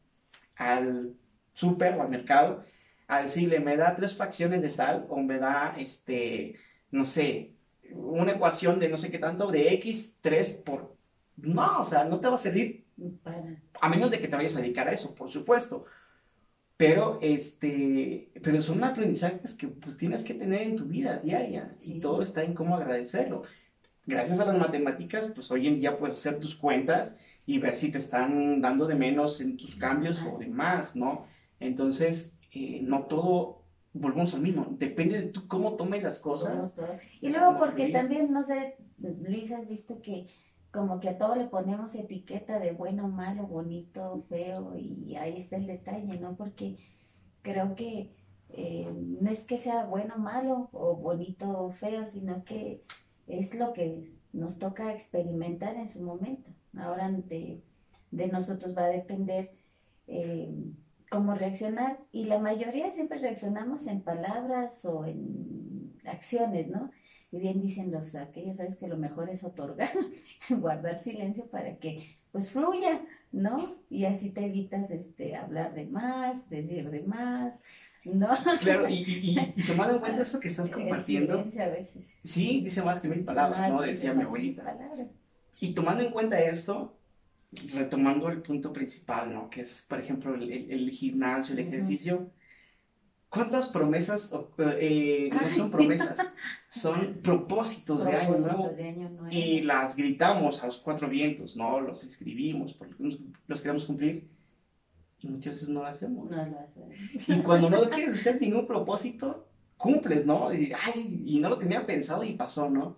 al súper o al mercado a decirle, me da tres fracciones de tal o me da, este, no sé, una ecuación de no sé qué tanto de x, 3 por... No, o sea, no te va a servir. A menos de que te vayas a dedicar a eso, por supuesto. Pero, este, pero son aprendizajes que pues tienes que tener en tu vida diaria y todo está en cómo agradecerlo gracias a las matemáticas, pues hoy en día puedes hacer tus cuentas y ver si te están dando de menos en tus cambios o de más, ¿no? Entonces, eh, no todo, volvemos al mismo, depende de tú cómo tomes las cosas. Y luego porque también, no sé, Luis, has visto que como que a todo le ponemos etiqueta de bueno, malo, bonito, feo, y ahí está el detalle, ¿no? Porque creo que eh, no es que sea bueno, malo, o bonito o feo, sino que es lo que nos toca experimentar en su momento. Ahora de, nosotros va a depender eh, cómo reaccionar y la mayoría siempre reaccionamos en palabras o en acciones, ¿no? Y bien dicen los aquellos, sabes que lo mejor es otorgar, guardar silencio para que pues fluya, ¿no? Y así te evitas este hablar de más, decir de más, ¿no? Claro, y, tomando en cuenta eso que estás compartiendo. A veces. Sí, dice más que mil palabras, ¿no? Decía mi abuelita. Y tomando en cuenta esto, retomando el punto principal, ¿no? Que es, por ejemplo, el, gimnasio, el ejercicio. ¿Cuántas promesas, eh, no son promesas, son propósitos, de, año nuevo, Y las gritamos a los cuatro vientos, ¿no? Los escribimos porque los queremos cumplir y muchas veces no lo hacemos. No lo hacemos. Y cuando no quieres hacer ningún propósito, cumples, ¿no? Y, ay, y no lo tenía pensado y pasó, ¿no?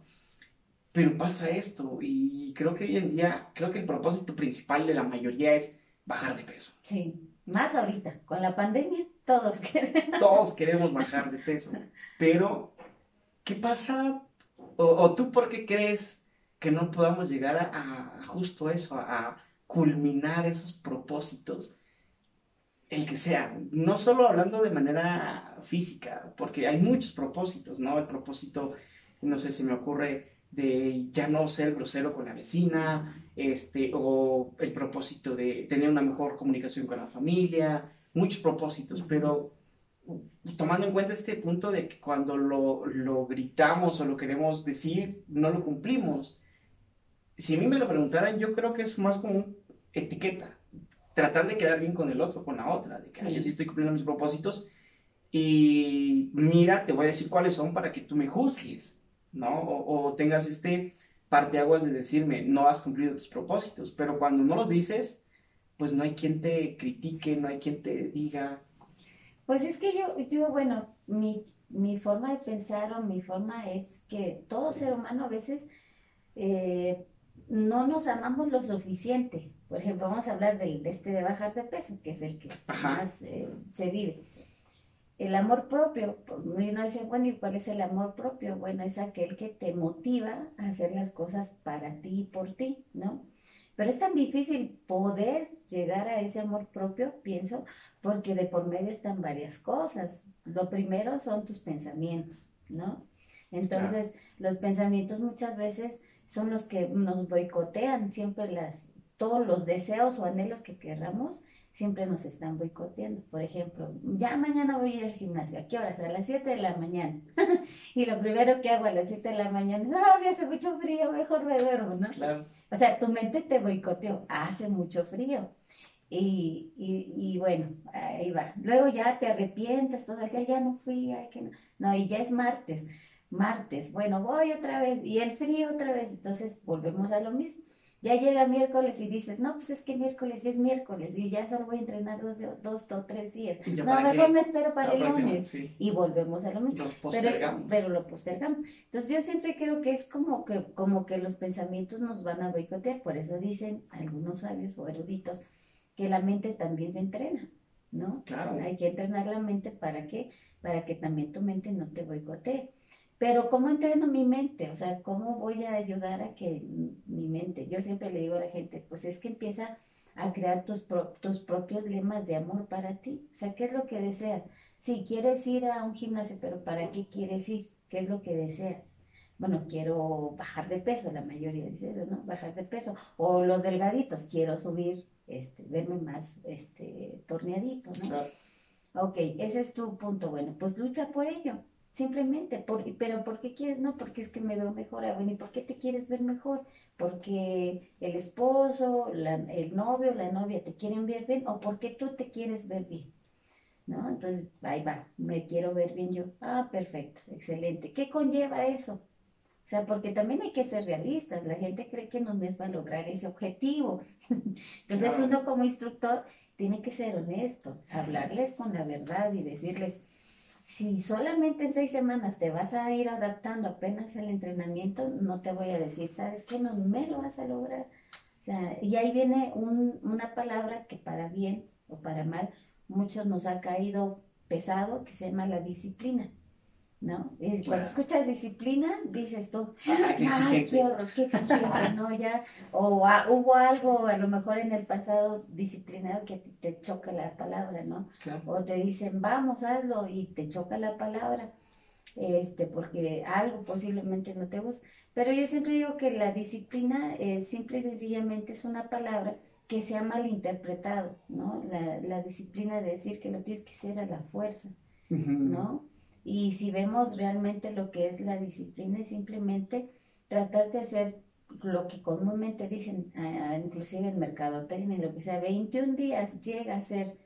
Pero pasa esto y creo que hoy en día, creo que el propósito principal de la mayoría es bajar de peso. Sí, más ahorita, con la pandemia, todos queremos. Todos queremos bajar de peso, pero ¿qué pasa? O, tú por qué crees que no podamos llegar a, a justo eso, a culminar esos propósitos el que sea, no solo hablando de manera física, porque hay muchos propósitos, ¿no? El propósito, no sé, si me ocurre de ya no ser grosero con la vecina, este, o el propósito de tener una mejor comunicación con la familia, muchos propósitos, pero tomando en cuenta este punto de que cuando lo, lo gritamos o lo queremos decir, no lo cumplimos. Si a mí me lo preguntaran, yo creo que es más como etiqueta tratar de quedar bien con el otro, con la otra, de que yo sí estoy cumpliendo mis propósitos y mira, te voy a decir cuáles son para que tú me juzgues, ¿no? O, tengas este parteaguas de decirme, no has cumplido tus propósitos, pero cuando no los dices, pues no hay quien te critique, no hay quien te diga. Pues es que yo, yo bueno, mi, mi forma de pensar o mi forma es que todo ser humano a veces eh, no nos amamos lo suficiente. Por ejemplo, vamos a hablar del, de este de bajar de peso, que es el que más eh, se vive. El amor propio, no dice, bueno, ¿y cuál es el amor propio? Bueno, es aquel que te motiva a hacer las cosas para ti y por ti, ¿no? Pero es tan difícil poder llegar a ese amor propio, pienso, porque de por medio están varias cosas. Lo primero son tus pensamientos, ¿no? Entonces, los pensamientos muchas veces son los que nos boicotean siempre las, todos los deseos o anhelos que querramos, siempre nos están boicoteando. Por ejemplo, ya mañana voy a ir al gimnasio. ¿A qué horas? A las 7 de la mañana. y lo primero que hago a las 7 de la mañana es, ah, si hace mucho frío, mejor me duermo, ¿no? Claro. O sea, tu mente te boicoteó, hace mucho frío. Y, y, bueno, ahí va. Luego ya te arrepientes, todo el día ya no fui, ay, que no. no, y ya es martes, martes, bueno, voy otra vez, y el frío otra vez, entonces volvemos a lo mismo. Ya llega miércoles y dices, no, pues es que miércoles es miércoles y ya solo voy a entrenar dos, dos o tres días. No, mejor me espero para el lunes y volvemos a lo mismo. Pero, pero, lo postergamos. Entonces yo siempre creo que es como que, como que los pensamientos nos van a boicotear. Por eso dicen algunos sabios o eruditos que la mente también se entrena, ¿no? Claro. Hay que entrenar la mente para que, para que también tu mente no te boicotee. Pero ¿cómo entreno mi mente? O sea, ¿cómo voy a ayudar a que mi mente? Yo siempre le digo a la gente, pues es que empieza a crear tus, tus propios lemas de amor para ti. O sea, ¿qué es lo que deseas? Si quieres ir a un gimnasio, pero ¿para qué quieres ir? ¿Qué es lo que deseas? Bueno, quiero bajar de peso, la mayoría dice eso, ¿no? Bajar de peso. O los delgaditos, quiero subir, este, verme más este, torneadito, ¿no? Claro. Ok, ese es tu punto. Bueno, pues lucha por ello. Simplemente, por, pero ¿por qué quieres? No, porque es que me veo mejor. Ah, bueno, ¿y por qué te quieres ver mejor? Porque el esposo, el novio, la novia te quieren ver bien o porque tú te quieres ver bien. ¿No? Entonces, ahí va, me quiero ver bien yo. Ah, perfecto, excelente. ¿Qué conlleva eso? O sea, porque también hay que ser realistas. La gente cree que no les va a lograr ese objetivo. Entonces, uno como instructor tiene que ser honesto, hablarles con la verdad y decirles, si solamente en seis semanas te vas a ir adaptando apenas el entrenamiento, no te voy a decir, ¿sabes qué? No me lo vas a lograr. O sea, y ahí viene una palabra que para bien o para mal, muchos nos ha caído pesado, que se llama la disciplina. ¿No? Y cuando escuchas disciplina, dices tú, ah, qué ay, qué horror, qué exigente, ¿no? Ya, o hubo algo a lo mejor en el pasado disciplinado que te choca la palabra, ¿no? O te dicen, vamos, hazlo, y te choca la palabra, este, porque algo posiblemente no te gusta. Pero yo siempre digo que la disciplina eh, simple y sencillamente es una palabra que se ha malinterpretado, ¿no? La, la disciplina de decir que no tienes que ser a la fuerza, ¿no? Y si vemos realmente lo que es la disciplina, es simplemente tratar de hacer lo que comúnmente dicen, uh, inclusive en mercadotecnia, lo que sea, 21 días llega a ser,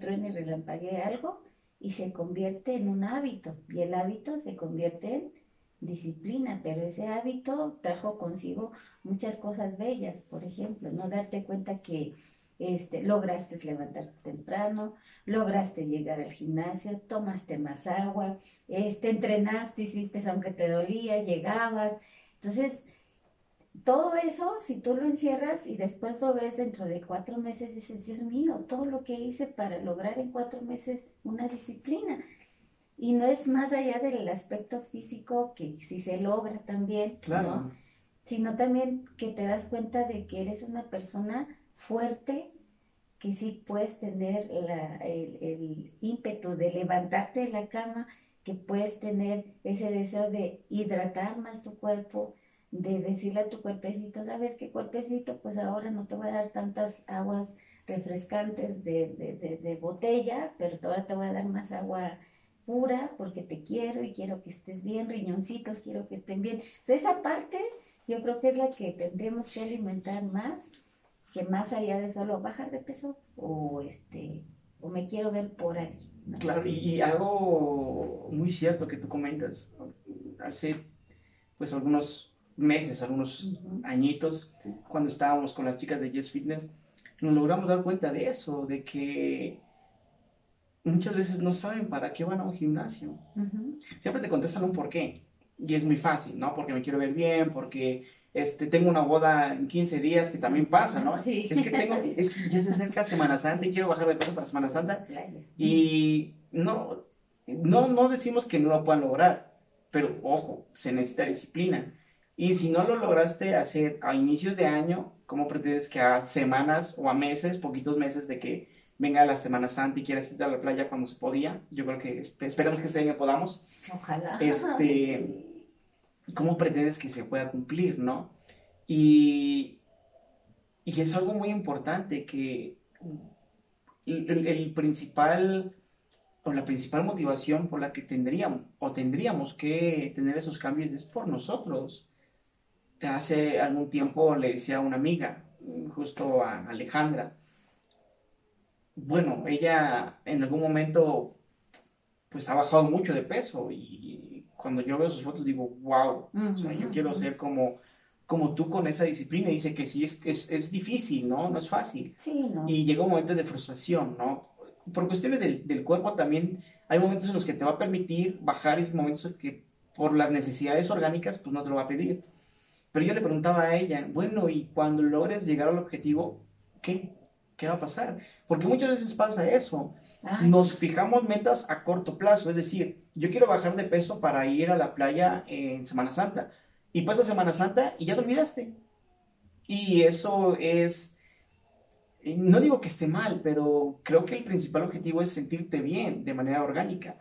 trueno y relampagué algo y se convierte en un hábito. Y el hábito se convierte en disciplina, pero ese hábito trajo consigo muchas cosas bellas, por ejemplo, no darte cuenta que este, lograste levantarte temprano, lograste llegar al gimnasio, tomaste más agua, este, entrenaste, hiciste aunque te dolía, llegabas. Entonces, todo eso, si tú lo encierras y después lo ves dentro de cuatro meses, dices, Dios mío, todo lo que hice para lograr en cuatro meses una disciplina. Y no es más allá del aspecto físico, que si se logra también, claro. sino también que te das cuenta de que eres una persona fuerte, que sí puedes tener el, ímpetu de levantarte de la cama, que puedes tener ese deseo de hidratar más tu cuerpo, de decirle a tu cuerpecito, ¿sabes qué cuerpecito? Pues ahora no te voy a dar tantas aguas refrescantes de, de, botella, pero ahora te voy a dar más agua pura porque te quiero y quiero que estés bien, riñoncitos, quiero que estén bien. esa parte yo creo que es la que tendremos que alimentar más que más allá de solo bajar de peso o este o me quiero ver por ahí. Claro, y, algo muy cierto que tú comentas, hace pues algunos meses, algunos añitos, cuando estábamos con las chicas de Yes Fitness, nos logramos dar cuenta de eso, de que muchas veces no saben para qué van a un gimnasio. Siempre te contestan un por qué. Y es muy fácil, ¿no? Porque me quiero ver bien, porque este, tengo una boda en 15 días que también pasa, ¿no? Sí. Es que tengo, es que ya se acerca Semana Santa y quiero bajar de peso para Semana Santa. Y no, no, no decimos que no lo puedan lograr, pero ojo, se necesita disciplina. Y si no lo lograste hacer a inicios de año, ¿cómo pretendes que a semanas o a meses, poquitos meses de que venga la Semana Santa y quieras ir a la playa cuando se podía? Yo creo que esperamos que este año podamos. Ojalá. Este, ¿cómo pretendes que se pueda cumplir, no? Y, y es algo muy importante que el, principal o la principal motivación por la que tendríamos o tendríamos que tener esos cambios es por nosotros. Hace algún tiempo le decía a una amiga, justo a Alejandra, bueno, ella en algún momento pues ha bajado mucho de peso y cuando yo veo sus fotos digo, wow, o sea, yo quiero ser como, como tú con esa disciplina. Y dice que sí, es, es, es difícil, ¿no? No es fácil. Sí, ¿no? Y llega un momento de frustración, ¿no? Por cuestiones del, del cuerpo también hay momentos en los que te va a permitir bajar y momentos en que por las necesidades orgánicas pues no te lo va a pedir. Pero yo le preguntaba a ella, bueno, y cuando logres llegar al objetivo, ¿qué? ¿Qué va a pasar? Porque muchas veces pasa eso. Ah, Nos fijamos metas a corto plazo, es decir, yo quiero bajar de peso para ir a la playa en Semana Santa. Y pasa Semana Santa y ya te olvidaste. Y eso es, no digo que esté mal, pero creo que el principal objetivo es sentirte bien de manera orgánica.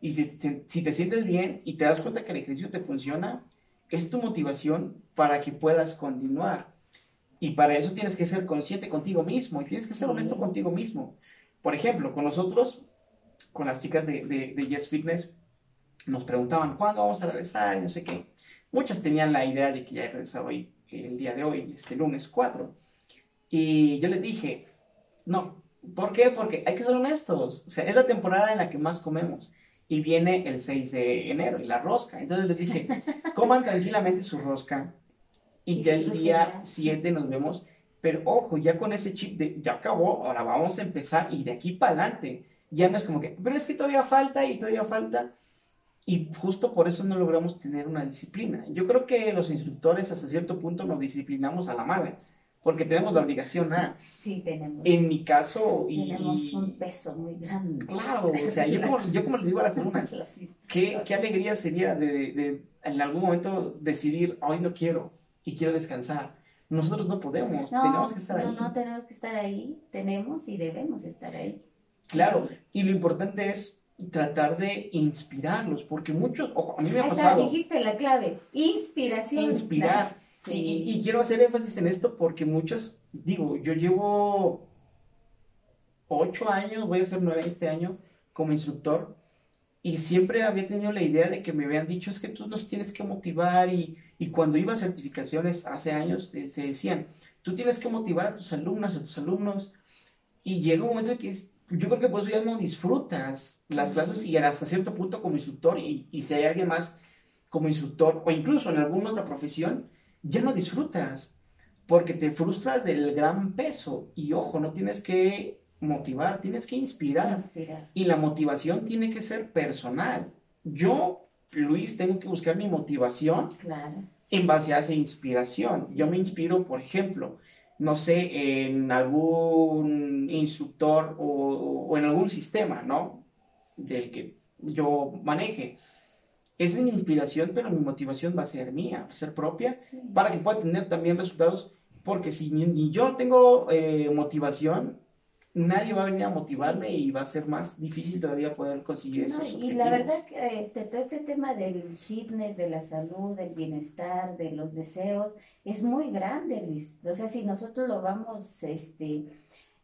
Y si, si te sientes bien y te das cuenta que el ejercicio te funciona, es tu motivación para que puedas continuar. Y para eso tienes que ser consciente contigo mismo y tienes que ser honesto contigo mismo. Por ejemplo, con nosotros, con las chicas de, de, Yes Fitness, nos preguntaban, ¿cuándo vamos a regresar? Y no sé qué. Muchas tenían la idea de que ya he regresado hoy, el día de hoy, este lunes 4. Y yo les dije, no. ¿Por qué? Porque hay que ser honestos. O sea, es la temporada en la que más comemos. Y viene el 6 de enero y la rosca. Entonces les dije, coman tranquilamente su rosca y, ya el día 7 nos vemos. Pero ojo, ya con ese chip de ya acabó, ahora vamos a empezar y de aquí para adelante. Ya no es como que, pero es que todavía falta y todavía falta. Y justo por eso no logramos tener una disciplina. Yo creo que los instructores hasta cierto punto nos disciplinamos a la mala, porque tenemos la obligación a. Sí, tenemos. En mi caso. Y, tenemos un peso muy grande. Claro, o sea, yo como, yo como les digo a las alumnas, qué, qué alegría sería de, de, en algún momento decidir, hoy no quiero, y quiero descansar. Nosotros no podemos, tenemos que estar ahí. No, no, tenemos que estar ahí, tenemos y debemos estar ahí. Claro, y lo importante es tratar de inspirarlos, porque muchos, ojo, a mí me ha pasado. dijiste la clave, inspiración. Inspirar. Sí. Y, y, quiero hacer énfasis en esto porque muchos, digo, yo llevo ocho años, voy a ser nueve este año como instructor, y siempre había tenido la idea de que me habían dicho, es que tú nos tienes que motivar y, y cuando iba a certificaciones hace años, te, este, decían, tú tienes que motivar a tus alumnas, a tus alumnos, y llega un momento en que yo creo que por eso ya no disfrutas las clases y hasta cierto punto como instructor, y, y si hay alguien más como instructor, o incluso en alguna otra profesión, ya no disfrutas, porque te frustras del gran peso, y ojo, no tienes que motivar, tienes que inspirar. Y la motivación tiene que ser personal. Yo, Luis, tengo que buscar mi motivación en base a esa inspiración. Yo me inspiro, por ejemplo, no sé, en algún instructor o, en algún sistema, ¿no? Del que yo maneje. Esa es mi inspiración, pero mi motivación va a ser mía, va a ser propia, para que pueda tener también resultados. Porque si ni, yo tengo eh, motivación, nadie va a venir a motivarme y va a ser más difícil todavía poder conseguir eso. y la verdad que este, todo este tema del fitness, de la salud, del bienestar, de los deseos, es muy grande, Luis. O sea, si nosotros lo vamos este,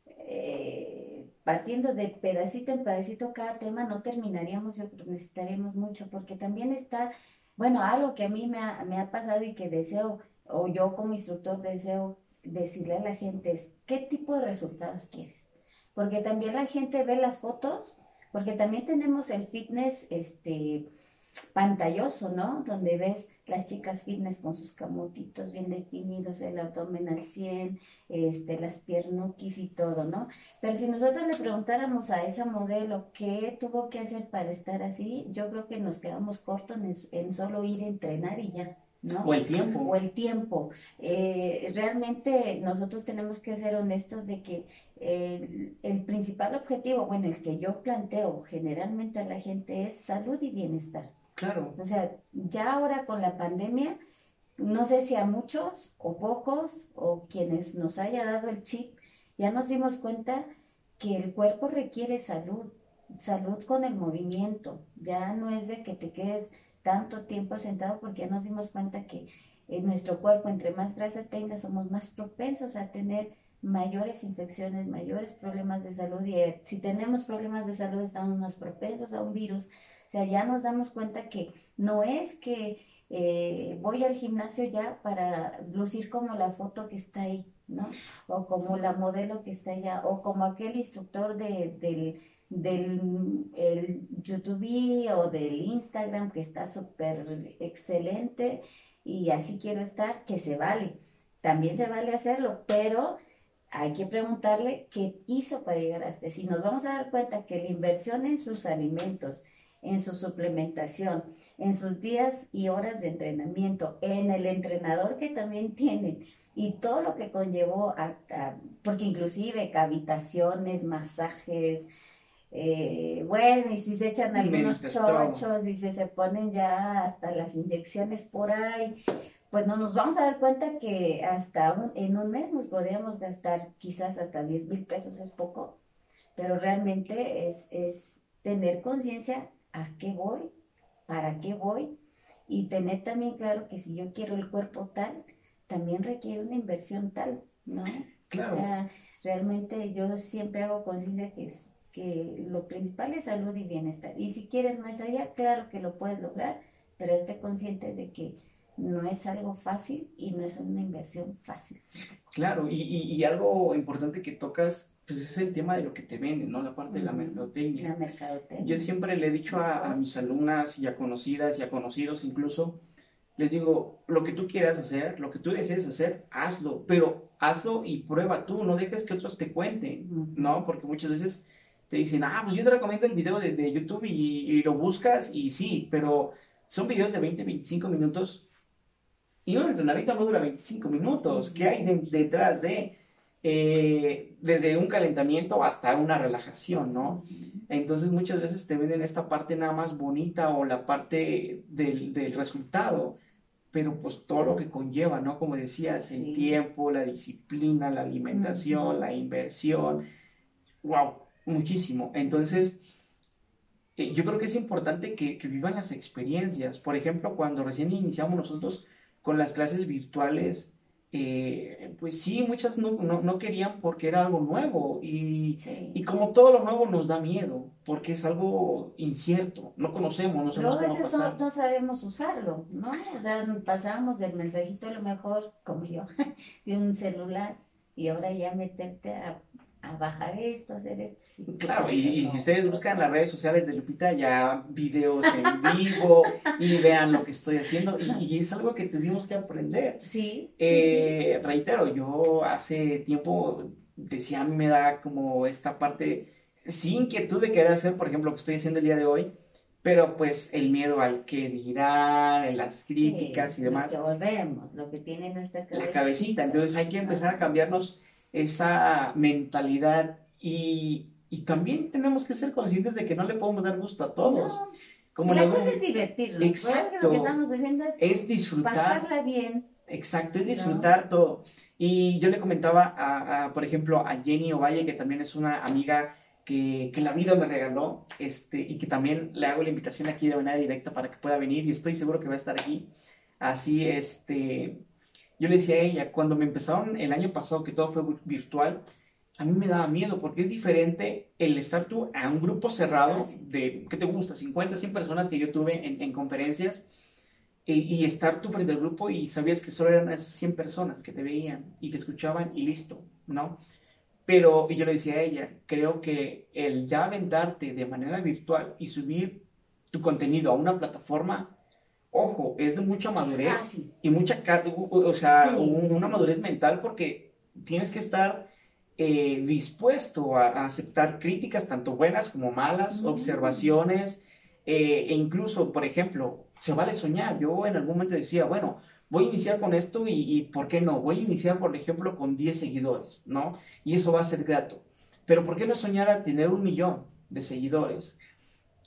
eh, partiendo de pedacito en pedacito cada tema, no terminaríamos, yo necesitaríamos mucho, porque también está, bueno, algo que a mí me ha, me ha pasado y que deseo, o yo como instructor deseo decirle a la gente es, ¿qué tipo de resultados quieres? Porque también la gente ve las fotos, porque también tenemos el fitness este, pantalloso, ¿no? Donde ves las chicas fitness con sus camotitos bien definidos, el abdomen al 100, este, las piernuquis y todo, ¿no? Pero si nosotros le preguntáramos a esa modelo qué tuvo que hacer para estar así, yo creo que nos quedamos cortos en, en solo ir a entrenar y ya. O el tiempo. O el tiempo. Eh, realmente nosotros tenemos que ser honestos de que el, principal objetivo, bueno, el que yo planteo generalmente a la gente es salud y bienestar. Claro. O sea, ya ahora con la pandemia, no sé si a muchos o pocos o quienes nos haya dado el chip, ya nos dimos cuenta que el cuerpo requiere salud, salud con el movimiento, ya no es de que te quedes tanto tiempo sentado porque ya nos dimos cuenta que nuestro cuerpo, entre más grasa tenga, somos más propensos a tener mayores infecciones, mayores problemas de salud y eh, si tenemos problemas de salud estamos más propensos a un virus O sea, ya nos damos cuenta que no es que eh, voy al gimnasio ya para lucir como la foto que está ahí, ¿no? O como la modelo que está allá, o como aquel instructor de, del, del el YouTube o del Instagram que está súper excelente y así quiero estar, que se vale. También se vale hacerlo, pero hay que preguntarle qué hizo para llegar hasta. Este. Si nos vamos a dar cuenta que la inversión en sus alimentos, en su suplementación, en sus días y horas de entrenamiento, en el entrenador que también tienen y todo lo que conllevó, a, porque inclusive cavitaciones, masajes, eh, bueno, y si se echan algunos chochos y si se ponen ya hasta las inyecciones por ahí, pues no nos vamos a dar cuenta que hasta en un mes nos podríamos gastar quizás hasta 10 mil pesos, es poco, pero realmente es, es tener conciencia a qué voy, para qué voy y tener también claro que si yo quiero el cuerpo tal, también requiere una inversión tal, ¿no? O sea, realmente yo siempre hago conciencia que, que lo principal es salud y bienestar. Y si quieres más allá, claro que lo puedes lograr, pero esté consciente de que no es algo fácil y no es una inversión fácil. Claro, y, y algo importante que tocas pues es el tema de lo que te venden, ¿no? La parte de la mercadotecnia. La mercadotecnia. Yo siempre le he dicho a, mis alumnas y a conocidas y a conocidos incluso, les digo, lo que tú quieras hacer, lo que tú desees hacer, hazlo, pero hazlo y prueba tú, no dejes que otros te cuenten, ¿no? Porque muchas veces te dicen, ah, pues yo te recomiendo el video de, YouTube y, lo buscas y sí, pero son videos de 20, 25 minutos y un entrenamiento no dura 25 minutos. ¿Qué hay detrás de? Eh, desde un calentamiento hasta una relajación, ¿no? Entonces muchas veces te venden esta parte nada más bonita o la parte del, resultado, pero pues todo lo que conlleva, ¿no? Como decías, el tiempo, la disciplina, la alimentación, la inversión, wow, muchísimo. Entonces, eh, yo creo que es importante que, que vivan las experiencias. Por ejemplo, cuando recién iniciamos nosotros con las clases virtuales, eh, pues sí, muchas no, querían porque era algo nuevo y, y, como todo lo nuevo nos da miedo porque es algo incierto, no conocemos, no sabemos a veces no, sabemos usarlo, ¿no? O sea, pasamos del mensajito a lo mejor, como yo, de un celular y ahora ya meterte a a bajar esto, hacer esto. claro, y, si ustedes buscan las redes sociales de Lupita, ya videos en vivo y vean lo que estoy haciendo, y, es algo que tuvimos que aprender. Sí, eh, Reitero, yo hace tiempo decía, a mí me da como esta parte, sin inquietud de querer hacer, por ejemplo, lo que estoy haciendo el día de hoy, pero pues el miedo al que dirán, las críticas y demás. Lo que volvemos, lo que tiene nuestra cabecita. La cabecita, entonces hay que empezar a cambiarnos esa mentalidad y, y, también tenemos que ser conscientes de que no le podemos dar gusto a todos. Como la cosa es divertirnos. Exacto. Lo que estamos haciendo es, disfrutar. Pasarla bien. Exacto, es disfrutar todo. Y yo le comentaba, a, por ejemplo, a Jenny Ovalle, que también es una amiga que, que, la vida me regaló, este, y que también le hago la invitación aquí de manera directa para que pueda venir, y estoy seguro que va a estar aquí. Así, este, yo le decía a ella, cuando me empezaron el año pasado, que todo fue virtual, a mí me daba miedo porque es diferente el estar tú a un grupo cerrado de, ¿qué te gusta? 50, 100 personas que yo tuve en, conferencias y, estar tú frente al grupo y sabías que solo eran esas 100 personas que te veían y te escuchaban y listo, ¿no? Pero y yo le decía a ella, creo que el ya aventarte de manera virtual y subir tu contenido a una plataforma ojo, es de mucha madurez ah, y mucha, o sea, una madurez mental porque tienes que estar eh, dispuesto a, aceptar críticas, tanto buenas como malas, observaciones, eh, e incluso, por ejemplo, se vale soñar. Yo en algún momento decía, bueno, voy a iniciar con esto y, ¿por qué no? Voy a iniciar, por ejemplo, con 10 seguidores, ¿no? Y eso va a ser grato. Pero ¿por qué no soñar a tener un millón de seguidores?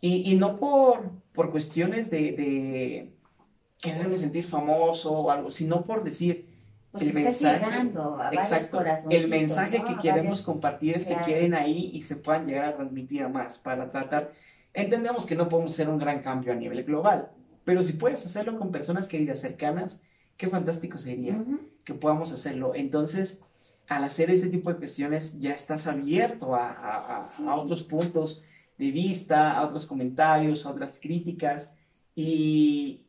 Y, no por, por cuestiones de, de, quererme sentir famoso o algo, sino por decir el mensaje. exacto, el mensaje que queremos compartir es que queden ahí y se puedan llegar a transmitir a más para tratar. Entendemos que no podemos hacer un gran cambio a nivel global, pero si puedes hacerlo con personas queridas cercanas, qué fantástico sería que podamos hacerlo. Entonces, al hacer ese tipo de cuestiones, ya estás abierto a, a, a otros puntos de vista, a otros comentarios, a otras críticas y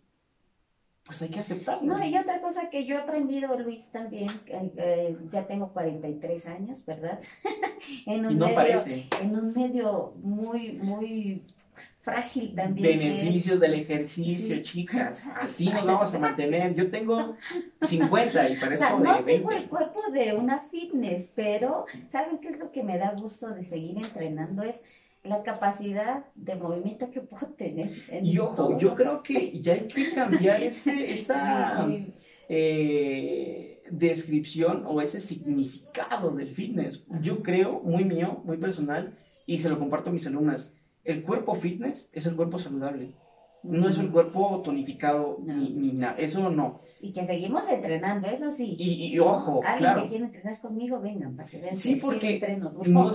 pues hay que aceptarlo. No, y otra cosa que yo he aprendido, Luis, también, eh, ya tengo 43 años, ¿verdad? en un y no medio, parece. En un medio muy, muy frágil también. Beneficios del ejercicio, chicas. Así nos vamos a mantener. Yo tengo 50 y parezco o sea, no tengo el cuerpo de una fitness, pero ¿saben qué es lo que me da gusto de seguir entrenando? Es la capacidad de movimiento que puedo tener. y ojo, yo creo que ya hay que cambiar ese, esa eh, descripción o ese significado del fitness. Yo creo, muy mío, muy personal, y se lo comparto a mis alumnas el cuerpo fitness es el cuerpo saludable. No es el cuerpo tonificado ni, nada. Eso no. Y que seguimos entrenando, eso sí. Y, ojo, Alguien claro. que quiere entrenar conmigo, vengan para que vean. Sí, porque no,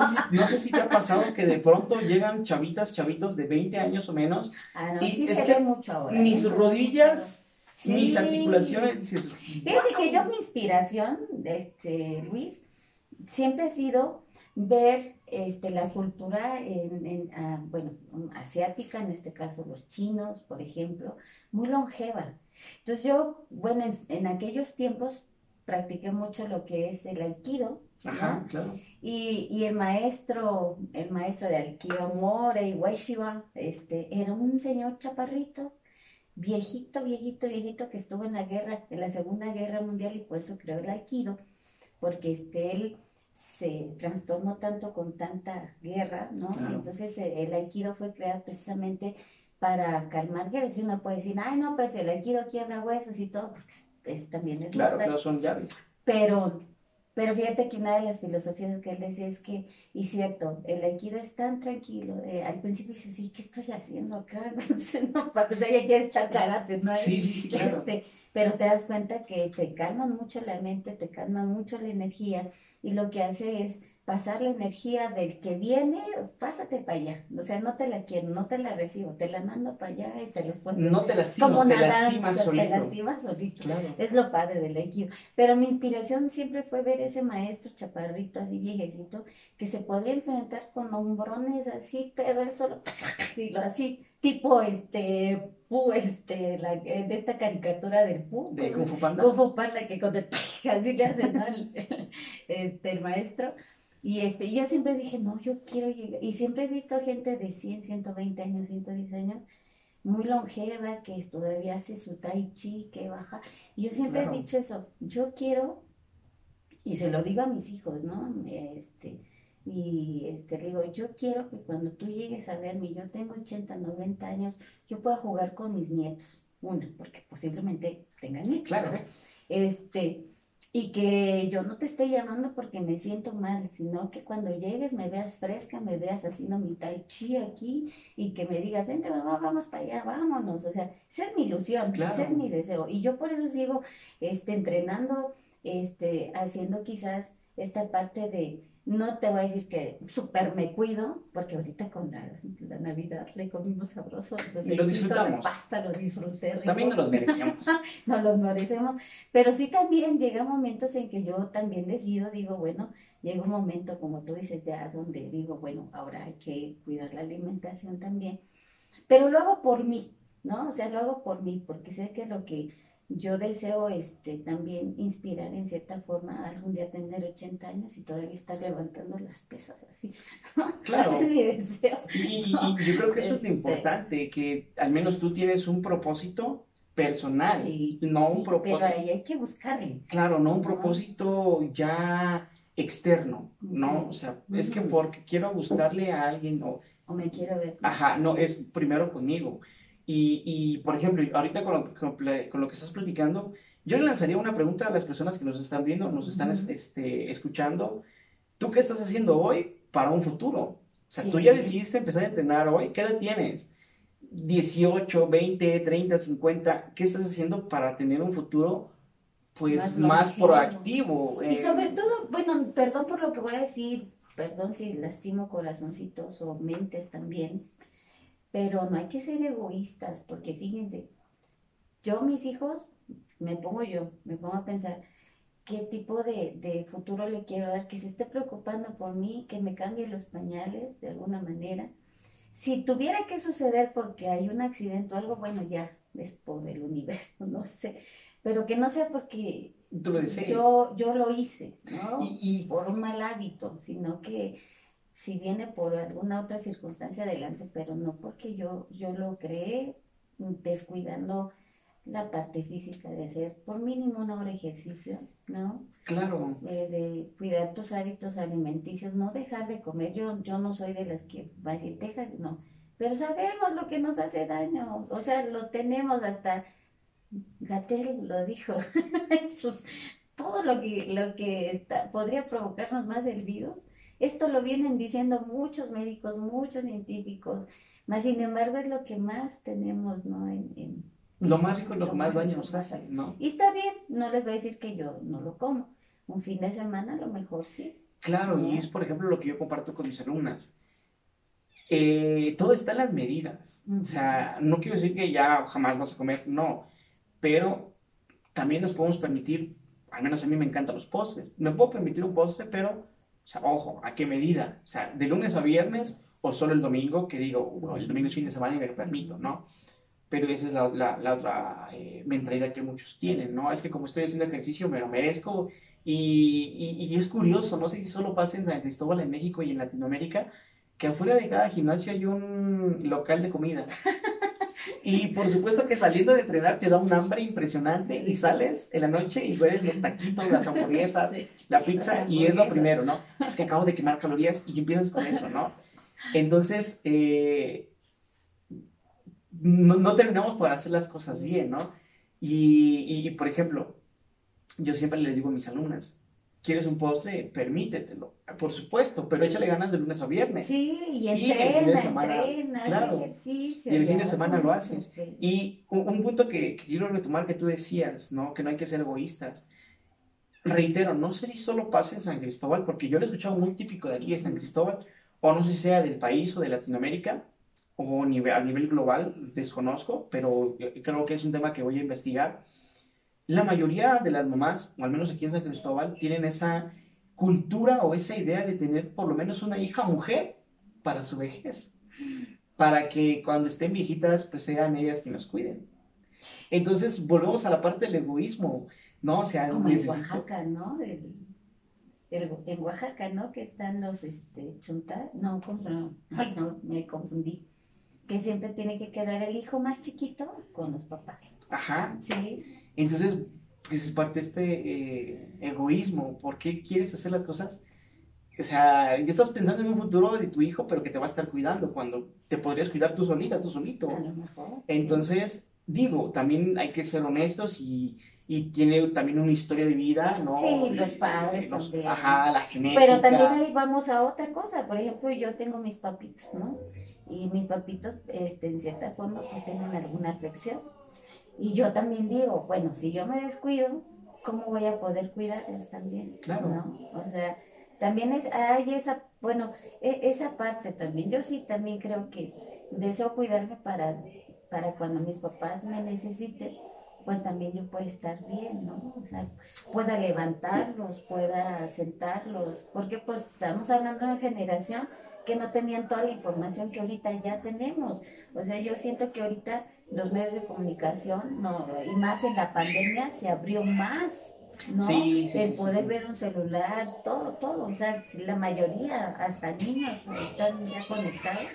sé, si te ha pasado que de pronto llegan chavitas, chavitos de 20 años o menos. Ah, no, y sí se ve mucho ahora. Mis ¿eh? rodillas, mis articulaciones. Fíjate que yo mi inspiración, este, Luis, siempre ha sido ver este, la cultura, en, ah, bueno, asiática, en este caso los chinos, por ejemplo, muy longeva. Entonces yo, bueno, en, aquellos tiempos practiqué mucho lo que es el aikido. Ajá, claro. Y, y, el maestro, el maestro de aikido Morei Waishiba, este, era un señor chaparrito, viejito, viejito, viejito, que estuvo en la guerra, en la Segunda Guerra Mundial y por eso creó el aikido, porque este, él se trastornó tanto con tanta guerra, ¿no? Entonces eh, el aikido fue creado precisamente para calmar guerras. Y uno puede decir, ay, no, pero si el aikido quiebra huesos y todo, porque es, también es Claro, pero son llaves. Pero, pero fíjate que una de las filosofías que él decía es que, y cierto, el aikido es tan tranquilo. Eh, al principio dice, sí, ¿qué estoy haciendo acá? no, para que ya quieres echar karate, ¿no? Sí, sí, sí, claro. Este, pero te das cuenta que te calman mucho la mente, te calman mucho la energía y lo que hace es pasar la energía del que viene, pásate para allá. O sea, no te la quiero, no te la recibo, te la mando para allá y te lo puedo. No te lastima, Como te lastimas solito. Te lastimas solito. Claro. Es lo padre del equipo. Pero mi inspiración siempre fue ver ese maestro chaparrito, así viejecito, que se podía enfrentar con hombrones así, pero él solo, y lo así, tipo este Pu, este, la, de esta caricatura del Pu. De Kung Fu Panda. Kung Fu Panda, que con el, así le hace el, este, el maestro. Y este, yo siempre dije, no, yo quiero llegar. Y siempre he visto gente de 100, 120 años, 110 años, muy longeva, que todavía hace su tai chi, que baja. Y yo siempre he dicho eso, yo quiero, y se lo digo a mis hijos, ¿no? Este, y este, le digo, yo quiero que cuando tú llegues a verme, yo tengo 80, 90 años, yo pueda jugar con mis nietos. Una, porque posiblemente tengan nietos. Claro. Este, y que yo no te esté llamando porque me siento mal, sino que cuando llegues me veas fresca, me veas haciendo mi tai chi aquí y que me digas, vente mamá, vamos para allá, vámonos. O sea, esa es mi ilusión, ese es mi deseo. Y yo por eso sigo este, entrenando, este, haciendo quizás esta parte de no te voy a decir que súper me cuido, porque ahorita con la, Navidad le comimos sabroso. Pues y lo disfrutamos. pasta lo disfruté. También nos los merecemos. nos los merecemos. Pero sí también llega momentos en que yo también decido, digo, bueno, llega un momento, como tú dices, ya donde digo, bueno, ahora hay que cuidar la alimentación también. Pero lo hago por mí, ¿no? O sea, lo hago por mí, porque sé que lo que yo deseo este, también inspirar en cierta forma algún día tener 80 años y todavía estar levantando las pesas así. Claro. Ese es mi deseo. Y, yo creo que eso es lo este, importante, que al menos tú tienes un propósito personal, no un propósito. Pero ahí hay que buscarle. Claro, no un propósito ya externo, ¿no? O sea, es que porque quiero gustarle a alguien o... O me quiero ver. Ajá, no, es primero conmigo. Y, y por ejemplo, ahorita con lo, con, lo, que estás platicando, yo le lanzaría una pregunta a las personas que nos están viendo, nos están este, escuchando. ¿Tú qué estás haciendo hoy para un futuro? O sea, tú ya decidiste empezar a entrenar hoy. ¿Qué edad tienes? 18, 20, 30, 50. ¿Qué estás haciendo para tener un futuro pues más, proactivo? Y sobre todo, bueno, perdón por lo que voy a decir, perdón si lastimo corazoncitos o mentes también, pero no hay que ser egoístas, porque fíjense, yo, mis hijos, me pongo yo, me pongo a pensar, ¿qué tipo de, futuro le quiero dar? Que se esté preocupando por mí, que me cambie los pañales de alguna manera. si tuviera que suceder porque hay un accidente o algo, bueno, ya es por el universo, no sé, pero que no sea porque Tú lo desees. yo, yo lo hice, ¿no? Y, y- Por un mal hábito, sino que si viene por alguna otra circunstancia adelante, pero no porque yo, yo lo creé descuidando la parte física de hacer por mínimo una hora ejercicio, ¿no? claro, de, de cuidar tus hábitos alimenticios, no dejar de comer. Yo, yo no soy de las que va a decir, deja, no. Pero sabemos lo que nos hace daño, o sea, lo tenemos hasta, Gatel lo dijo, todo lo que, lo que está, podría provocarnos más el virus, esto lo vienen diciendo muchos médicos, muchos científicos, más sin embargo es lo que más tenemos, ¿no? En, en- lo más rico es lo Lo que más daño nos hace. ¿no? Y está bien, no les voy a decir que yo no lo como. Un fin de semana a lo mejor sí. Claro, y es por ejemplo lo que yo comparto con mis alumnas. Eh, todo está en las medidas. O sea, no quiero decir que ya jamás vas a comer, no. Pero también nos podemos permitir, al menos a mí me encantan los postres. Me puedo permitir un postre, pero, o sea, ojo, ¿a qué medida? O sea, de lunes a viernes o solo el domingo, que digo, "Bueno, el domingo es fin de semana y me lo permito, ¿no? Pero esa es la, la- la otra eh, mentalidad que muchos tienen, ¿no? Es que como estoy haciendo ejercicio, me lo merezco. Y, y- y es curioso, no sé si solo pasa en San Cristóbal, en México y en Latinoamérica, que afuera de cada gimnasio hay un local de comida. Y por supuesto que saliendo de entrenar te da un hambre impresionante y sales en la noche y ves los taquitos, las hamburguesas, Sí. la pizza y es lo primero, ¿no? Es que acabo de quemar calorías y empiezas con eso, ¿no? Entonces, eh, no, no terminamos por hacer las cosas bien, ¿no? Y, por ejemplo, yo siempre les digo a mis alumnas, ¿quieres un postre? Permítetelo, por supuesto, pero échale ganas de lunes a viernes. Sí, y Y el fin de entrena, semana, entrena, claro. ejercicio. Y el fin de semana lo haces. Ok. Y un, un punto que, que quiero retomar que tú decías, ¿no? Que no hay que ser egoístas. Reitero, no sé si solo pasa en San Cristóbal, porque yo lo he escuchado muy típico de aquí de San Cristóbal, o no sé si sea del país o de Latinoamérica, o nive- a nivel global, desconozco, pero creo que es un tema que voy a investigar. La mayoría de las mamás, o al menos aquí en San Cristóbal, tienen esa cultura o esa idea de tener por lo menos una hija mujer para su vejez, para que cuando estén viejitas, pues sean ellas quienes cuiden. Entonces, volvemos a la parte del egoísmo, ¿no? O sea, Como en. Oaxaca, ¿no? El- el- en Oaxaca, ¿no? Que están los este, chuntar, no, ¿cómo se llama? Ay, no, me confundí. Que siempre tiene que quedar el hijo más chiquito con los papás. Ajá. Sí, Entonces, pues es parte de este eh, egoísmo. ¿Por qué quieres hacer las cosas? O sea, ya estás pensando en un futuro de tu hijo, pero que te va a estar cuidando cuando te podrías cuidar tú solita, tú solito. a lo mejor. Entonces, digo, también hay que ser honestos y, y tiene también una historia de vida, ¿no? Sí, los Y- padres los- también. Ajá, la genética. Pero también ahí vamos a otra cosa. Por ejemplo, yo tengo mis papitos, ¿no? Y mis papitos, este, en cierta forma, pues tienen alguna afección. Y yo también digo, bueno, si yo me descuido, ¿cómo voy a poder cuidarlos también? Claro. ¿no? O sea, también es, hay esa, bueno, e- esa parte también. Yo sí también creo que deseo cuidarme para, para cuando mis papás me necesiten, pues también yo pueda estar bien, ¿no? O sea, pueda levantarlos, pueda sentarlos, porque pues estamos hablando de generación que no tenían toda la información que ahorita ya tenemos. O sea, yo siento que ahorita los medios de comunicación, no, y más en la pandemia, se abrió más, ¿no? Sí, sí, el sí, poder ver un celular, todo, todo. O sea, la mayoría, hasta niños, están ya conectados.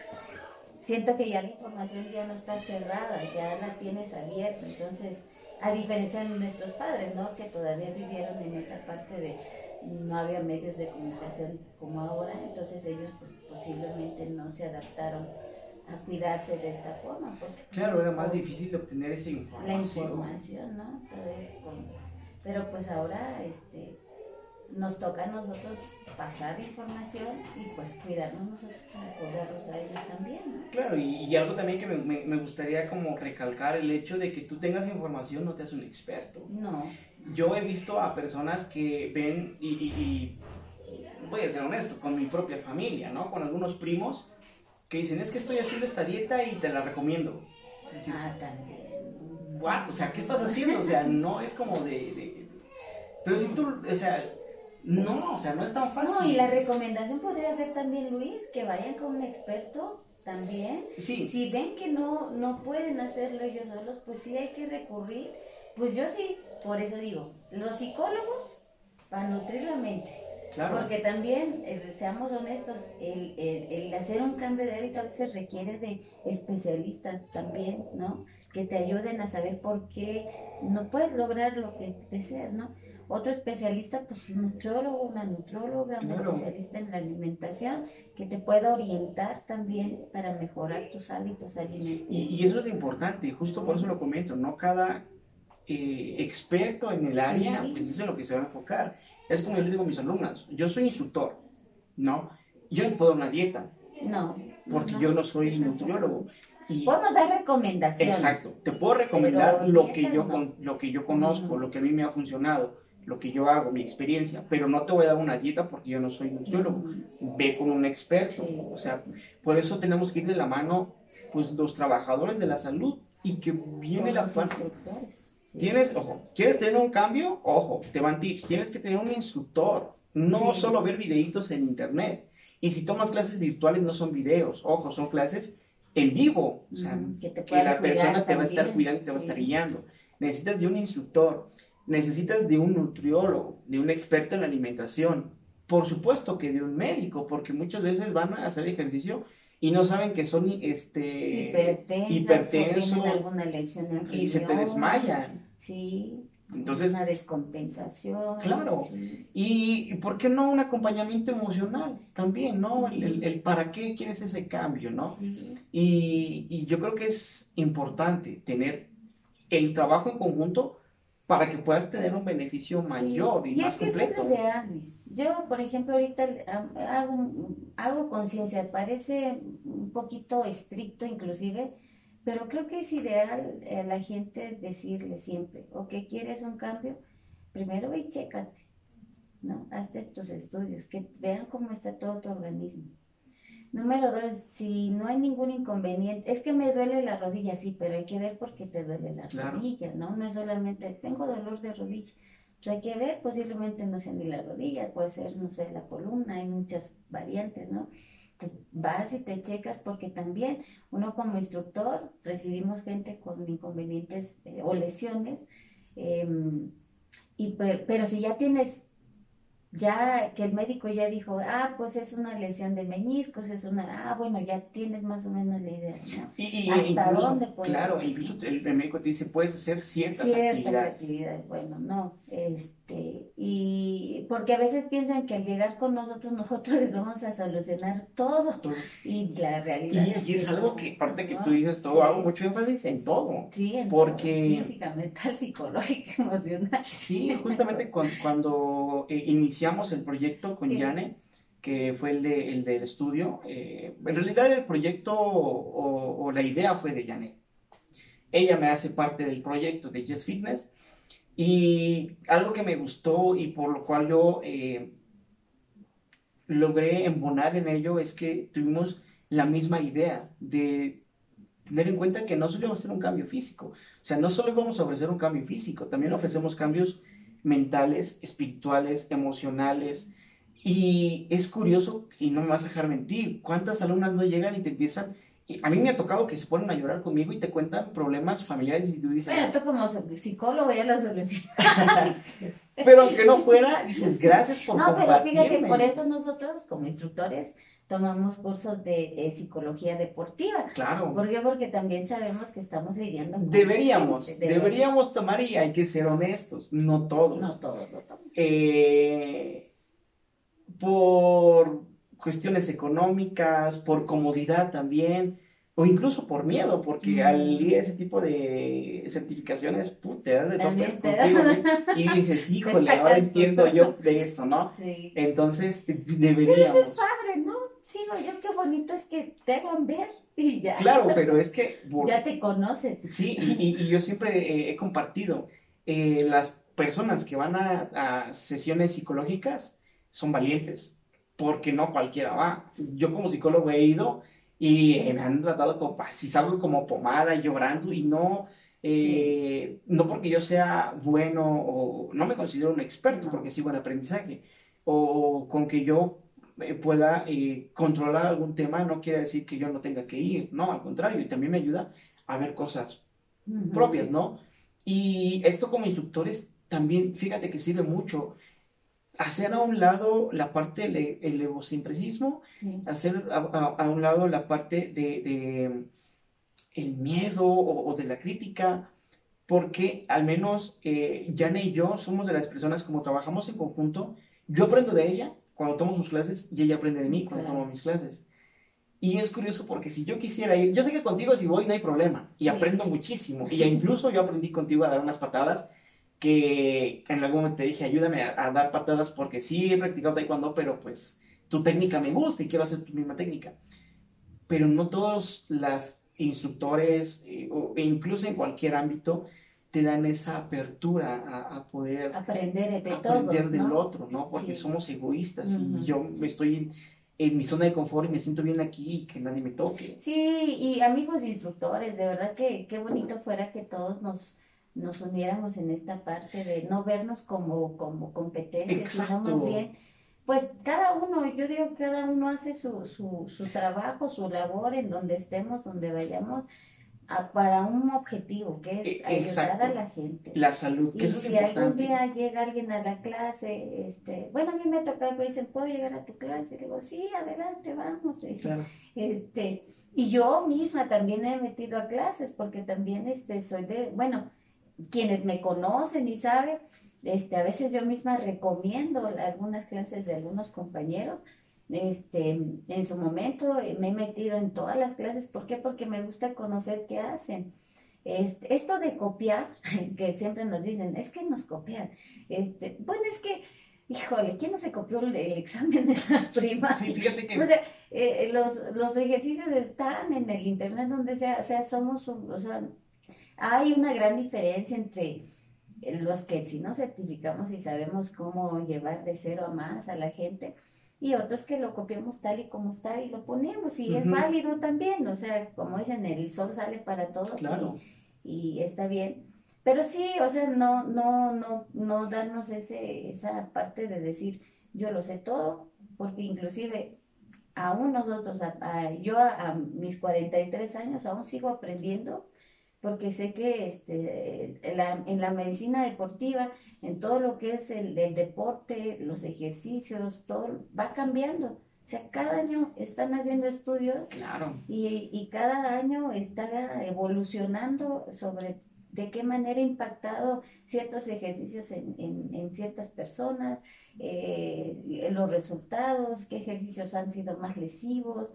Siento que ya la información ya no está cerrada, ya la tienes abierta. Entonces, a diferencia de nuestros padres, ¿no? Que todavía vivieron en esa parte de no había medios de comunicación como ahora, entonces ellos pues posiblemente no se adaptaron a cuidarse de esta forma. Porque, pues, Claro, era más difícil de obtener esa La información. información, ¿no? Entonces, con- pero pues ahora este, nos toca a nosotros pasar información y pues cuidarnos nosotros para cuidarlos a ellos también, ¿no? Claro, y, y algo también que me, me- me gustaría como recalcar el hecho de que tú tengas información no te hace un experto. No. Yo he visto a personas que ven, y, y- y voy a ser honesto, con mi propia familia, ¿no? Con algunos primos que dicen, es que estoy haciendo esta dieta y te la recomiendo. Dices, Ah, también. "What? O sea, ¿qué estás haciendo? O sea, no es como de... de- Pero si tú, o sea, no, o sea, no es tan fácil. No, y la recomendación podría ser también, Luis, que vayan con un experto también. Sí. Si ven que no, no pueden hacerlo ellos solos, pues sí hay que recurrir. Pues yo sí, por eso digo, los psicólogos para nutrir la mente. Claro. Porque también, eh, seamos honestos, el, el- el hacer un cambio de hábito a veces requiere de especialistas también, ¿no? Que te ayuden a saber por qué no puedes lograr lo que deseas, ¿no? Otro especialista, pues un nutriólogo, una nutrióloga, un Claro. especialista en la alimentación, que te pueda orientar también para mejorar tus hábitos alimenticios. Y, y eso es lo importante, y justo por eso lo comento, no cada eh, experto en el Sí. área, pues es en lo que se va a enfocar. Es como yo le digo a mis alumnas, yo soy instructor, ¿no? Yo no puedo dar una dieta, No. porque no. yo no soy nutriólogo. Y, Podemos dar recomendaciones. exacto, te puedo recomendar lo que, yo, no. con- lo que yo conozco, Ujú. lo que a mí me ha funcionado, lo que yo hago, mi experiencia, pero no te voy a dar una dieta porque yo no soy nutriólogo. Mm, Ve con un experto, sí. o sea, por eso tenemos que ir de la mano, pues los trabajadores de la salud y que viene la parte. Tienes, ojo, ¿quieres tener un cambio? Ojo, te van tips. Tienes que tener un instructor, no Sí. solo ver videitos en internet. Y si tomas clases virtuales, no son videos, ojo, son clases en vivo. O sea, que te que puedan la persona te va a estar cuidando y te va a estar guiando. Necesitas de un instructor, necesitas de un nutriólogo, de un experto en alimentación. Por supuesto que de un médico, porque muchas veces van a hacer ejercicio y no saben que son este Hipertensas, o hipertenso, tienen alguna lesión en y se te riñón. desmayan. Sí. Entonces, una descompensación. Claro. sí. Y ¿por qué no un acompañamiento emocional también, ¿no? El, el- el para qué quieres ese cambio, ¿no? Sí. Y, y yo creo que es importante tener el trabajo en conjunto para que puedas tener un beneficio mayor y, y más es que eso completo. es lo ideal, Luis. Yo, por ejemplo, ahorita hago, hago conciencia, parece un poquito estricto inclusive, pero creo que es ideal a la gente decirle siempre, ok, quieres un cambio, primero ve y chécate, ¿no? Hazte tus estudios, que vean cómo está todo tu organismo. Número dos, si no hay ningún inconveniente, es que me duele la rodilla, sí, pero hay que ver por qué te duele la Claro. rodilla, ¿no? No es solamente tengo dolor de rodilla. Pues hay que ver, posiblemente no sea ni la rodilla, puede ser, no sé, la columna, hay muchas variantes, ¿no? Entonces vas y te checas porque también uno como instructor recibimos gente con inconvenientes eh, o lesiones, em, y per- pero si ya tienes ya que el médico ya dijo, ah, pues es una lesión de meniscos, es una, ah, bueno, ya tienes más o menos la idea, ¿no? Y, y ¿Hasta incluso, dónde puedes claro, incluso el, el médico te dice, puedes hacer ciertas, Ciertas actividades. actividades, bueno, no, este, y porque a veces piensan que al llegar con nosotros, nosotros les vamos a solucionar todo, y la realidad Y, y es que algo no, que, aparte que ¿no? tú dices todo, Sí. hago mucho énfasis en todo. Sí, en porque- todo, física, mental, psicológica, emocional. Sí, justamente cuan- cuando, eh, iniciamos el proyecto con Sí. Yane, que fue el, de, el del estudio, eh, en realidad el proyecto o, o la idea fue de Yane. Ella me hace parte del proyecto de Yes Fitness y algo que me gustó y por lo cual yo eh, logré embonar en ello es que tuvimos la misma idea de tener en cuenta que no solo íbamos a hacer un cambio físico, o sea, no solo íbamos a ofrecer un cambio físico, también ofrecemos cambios mentales, espirituales, emocionales. Y es curioso, y no me vas a dejar mentir, cuántas alumnas no llegan y te empiezan, y a mí me ha tocado que se ponen a llorar conmigo y te cuentan problemas familiares y tú dices, Bueno, tú como psicólogo ya lo solucionaste. pero aunque no fuera, dices, gracias por No, pero fíjate, compartirme". por eso nosotros como instructores tomamos cursos de eh, psicología deportiva. Claro, ¿Por qué? Porque también sabemos que estamos lidiando con deberíamos, gente, deberíamos tomar y hay que ser honestos, no todos. No todos lo toman. eh, por cuestiones económicas, por comodidad también, o incluso por miedo, porque Mm. al ir a ese tipo de certificaciones, put, te das de topes contigo y dices, híjole, ahora entiendo yo de esto, ¿no? Sí. Entonces, Pero eso es deberíamos. padre, ¿no? Digo yo, qué bonito es que te hagan ver y ya. Claro, pero es que por- Ya te conoces. Sí, y, y- y yo siempre eh, he compartido, eh, las personas que van a, a sesiones psicológicas son valientes, porque no cualquiera va. Yo como psicólogo he ido y eh, me han tratado como, si salgo como pomada llorando y no, eh, no porque yo sea bueno o no me considero un experto, No. porque sigo en aprendizaje, o con que yo eh, pueda eh, controlar algún tema, no quiere decir que yo no tenga que ir, no, al contrario, y también me ayuda a ver cosas propias, ¿no? Y esto como instructores también, fíjate que sirve mucho hacer a un lado la parte del egocentrismo, hacer a, un lado la parte de, el miedo o, de la crítica, porque al menos eh, Jane y yo somos de las personas como trabajamos en conjunto, yo aprendo de ella cuando tomo sus clases y ella aprende de mí cuando tomo mis clases. Y es curioso porque si yo quisiera ir, yo sé que contigo si voy no hay problema y aprendo muchísimo. Y incluso yo aprendí contigo a dar unas patadas que en algún momento te dije, ayúdame a, dar patadas porque sí he practicado taekwondo, pero pues tu técnica me gusta y quiero hacer tu misma técnica. Pero no todos los instructores, eh, o, e incluso en cualquier ámbito, te dan esa apertura a, poder aprender de aprender del otro, ¿no? Porque somos egoístas y yo me estoy en, mi zona de confort y me siento bien aquí y que nadie me toque. Sí, y amigos instructores, de verdad que qué bonito fuera que todos nos nos uniéramos en esta parte de no vernos como, como competencia, sino más bien, pues cada uno, yo digo, cada uno hace su, su, su trabajo, su labor en donde estemos, donde vayamos, para un objetivo, que es e, ayudar a la gente. La salud, que y si algún día llega alguien a la clase, este, bueno, a mí me ha tocado me dicen, ¿puedo llegar a tu clase? Le digo, sí, adelante, vamos. Este, y yo misma también he metido a clases, porque también este, soy de, bueno, quienes me conocen y saben, este, a veces yo misma recomiendo algunas clases de algunos compañeros. Este, en su momento me he metido en todas las clases. ¿Por qué? Porque me gusta conocer qué hacen. Este, esto de copiar, que siempre nos dicen, es que nos copian. Este, bueno, es que, híjole, ¿quién no se copió el, examen de la prima? fíjate que... O sea, eh, los, los ejercicios están en el internet donde sea, o sea, somos, o sea, hay una gran diferencia entre los que sí nos certificamos y sabemos cómo llevar de cero a más a la gente y otros que lo copiamos tal y como está y lo ponemos y es válido también, o sea, como dicen, el sol sale para todos y, está bien. Pero sí, o sea, no, no, no, no darnos ese, esa parte de decir, yo lo sé todo, porque inclusive aún nosotros, yo a, a, mis 43 años aún sigo aprendiendo porque sé que este, en, la, medicina deportiva, en todo lo que es el, deporte, los ejercicios, todo va cambiando. O sea, cada año están haciendo estudios claro. y, cada año está evolucionando sobre de qué manera ha impactado ciertos ejercicios en, ciertas personas, eh, los resultados, qué ejercicios han sido más lesivos,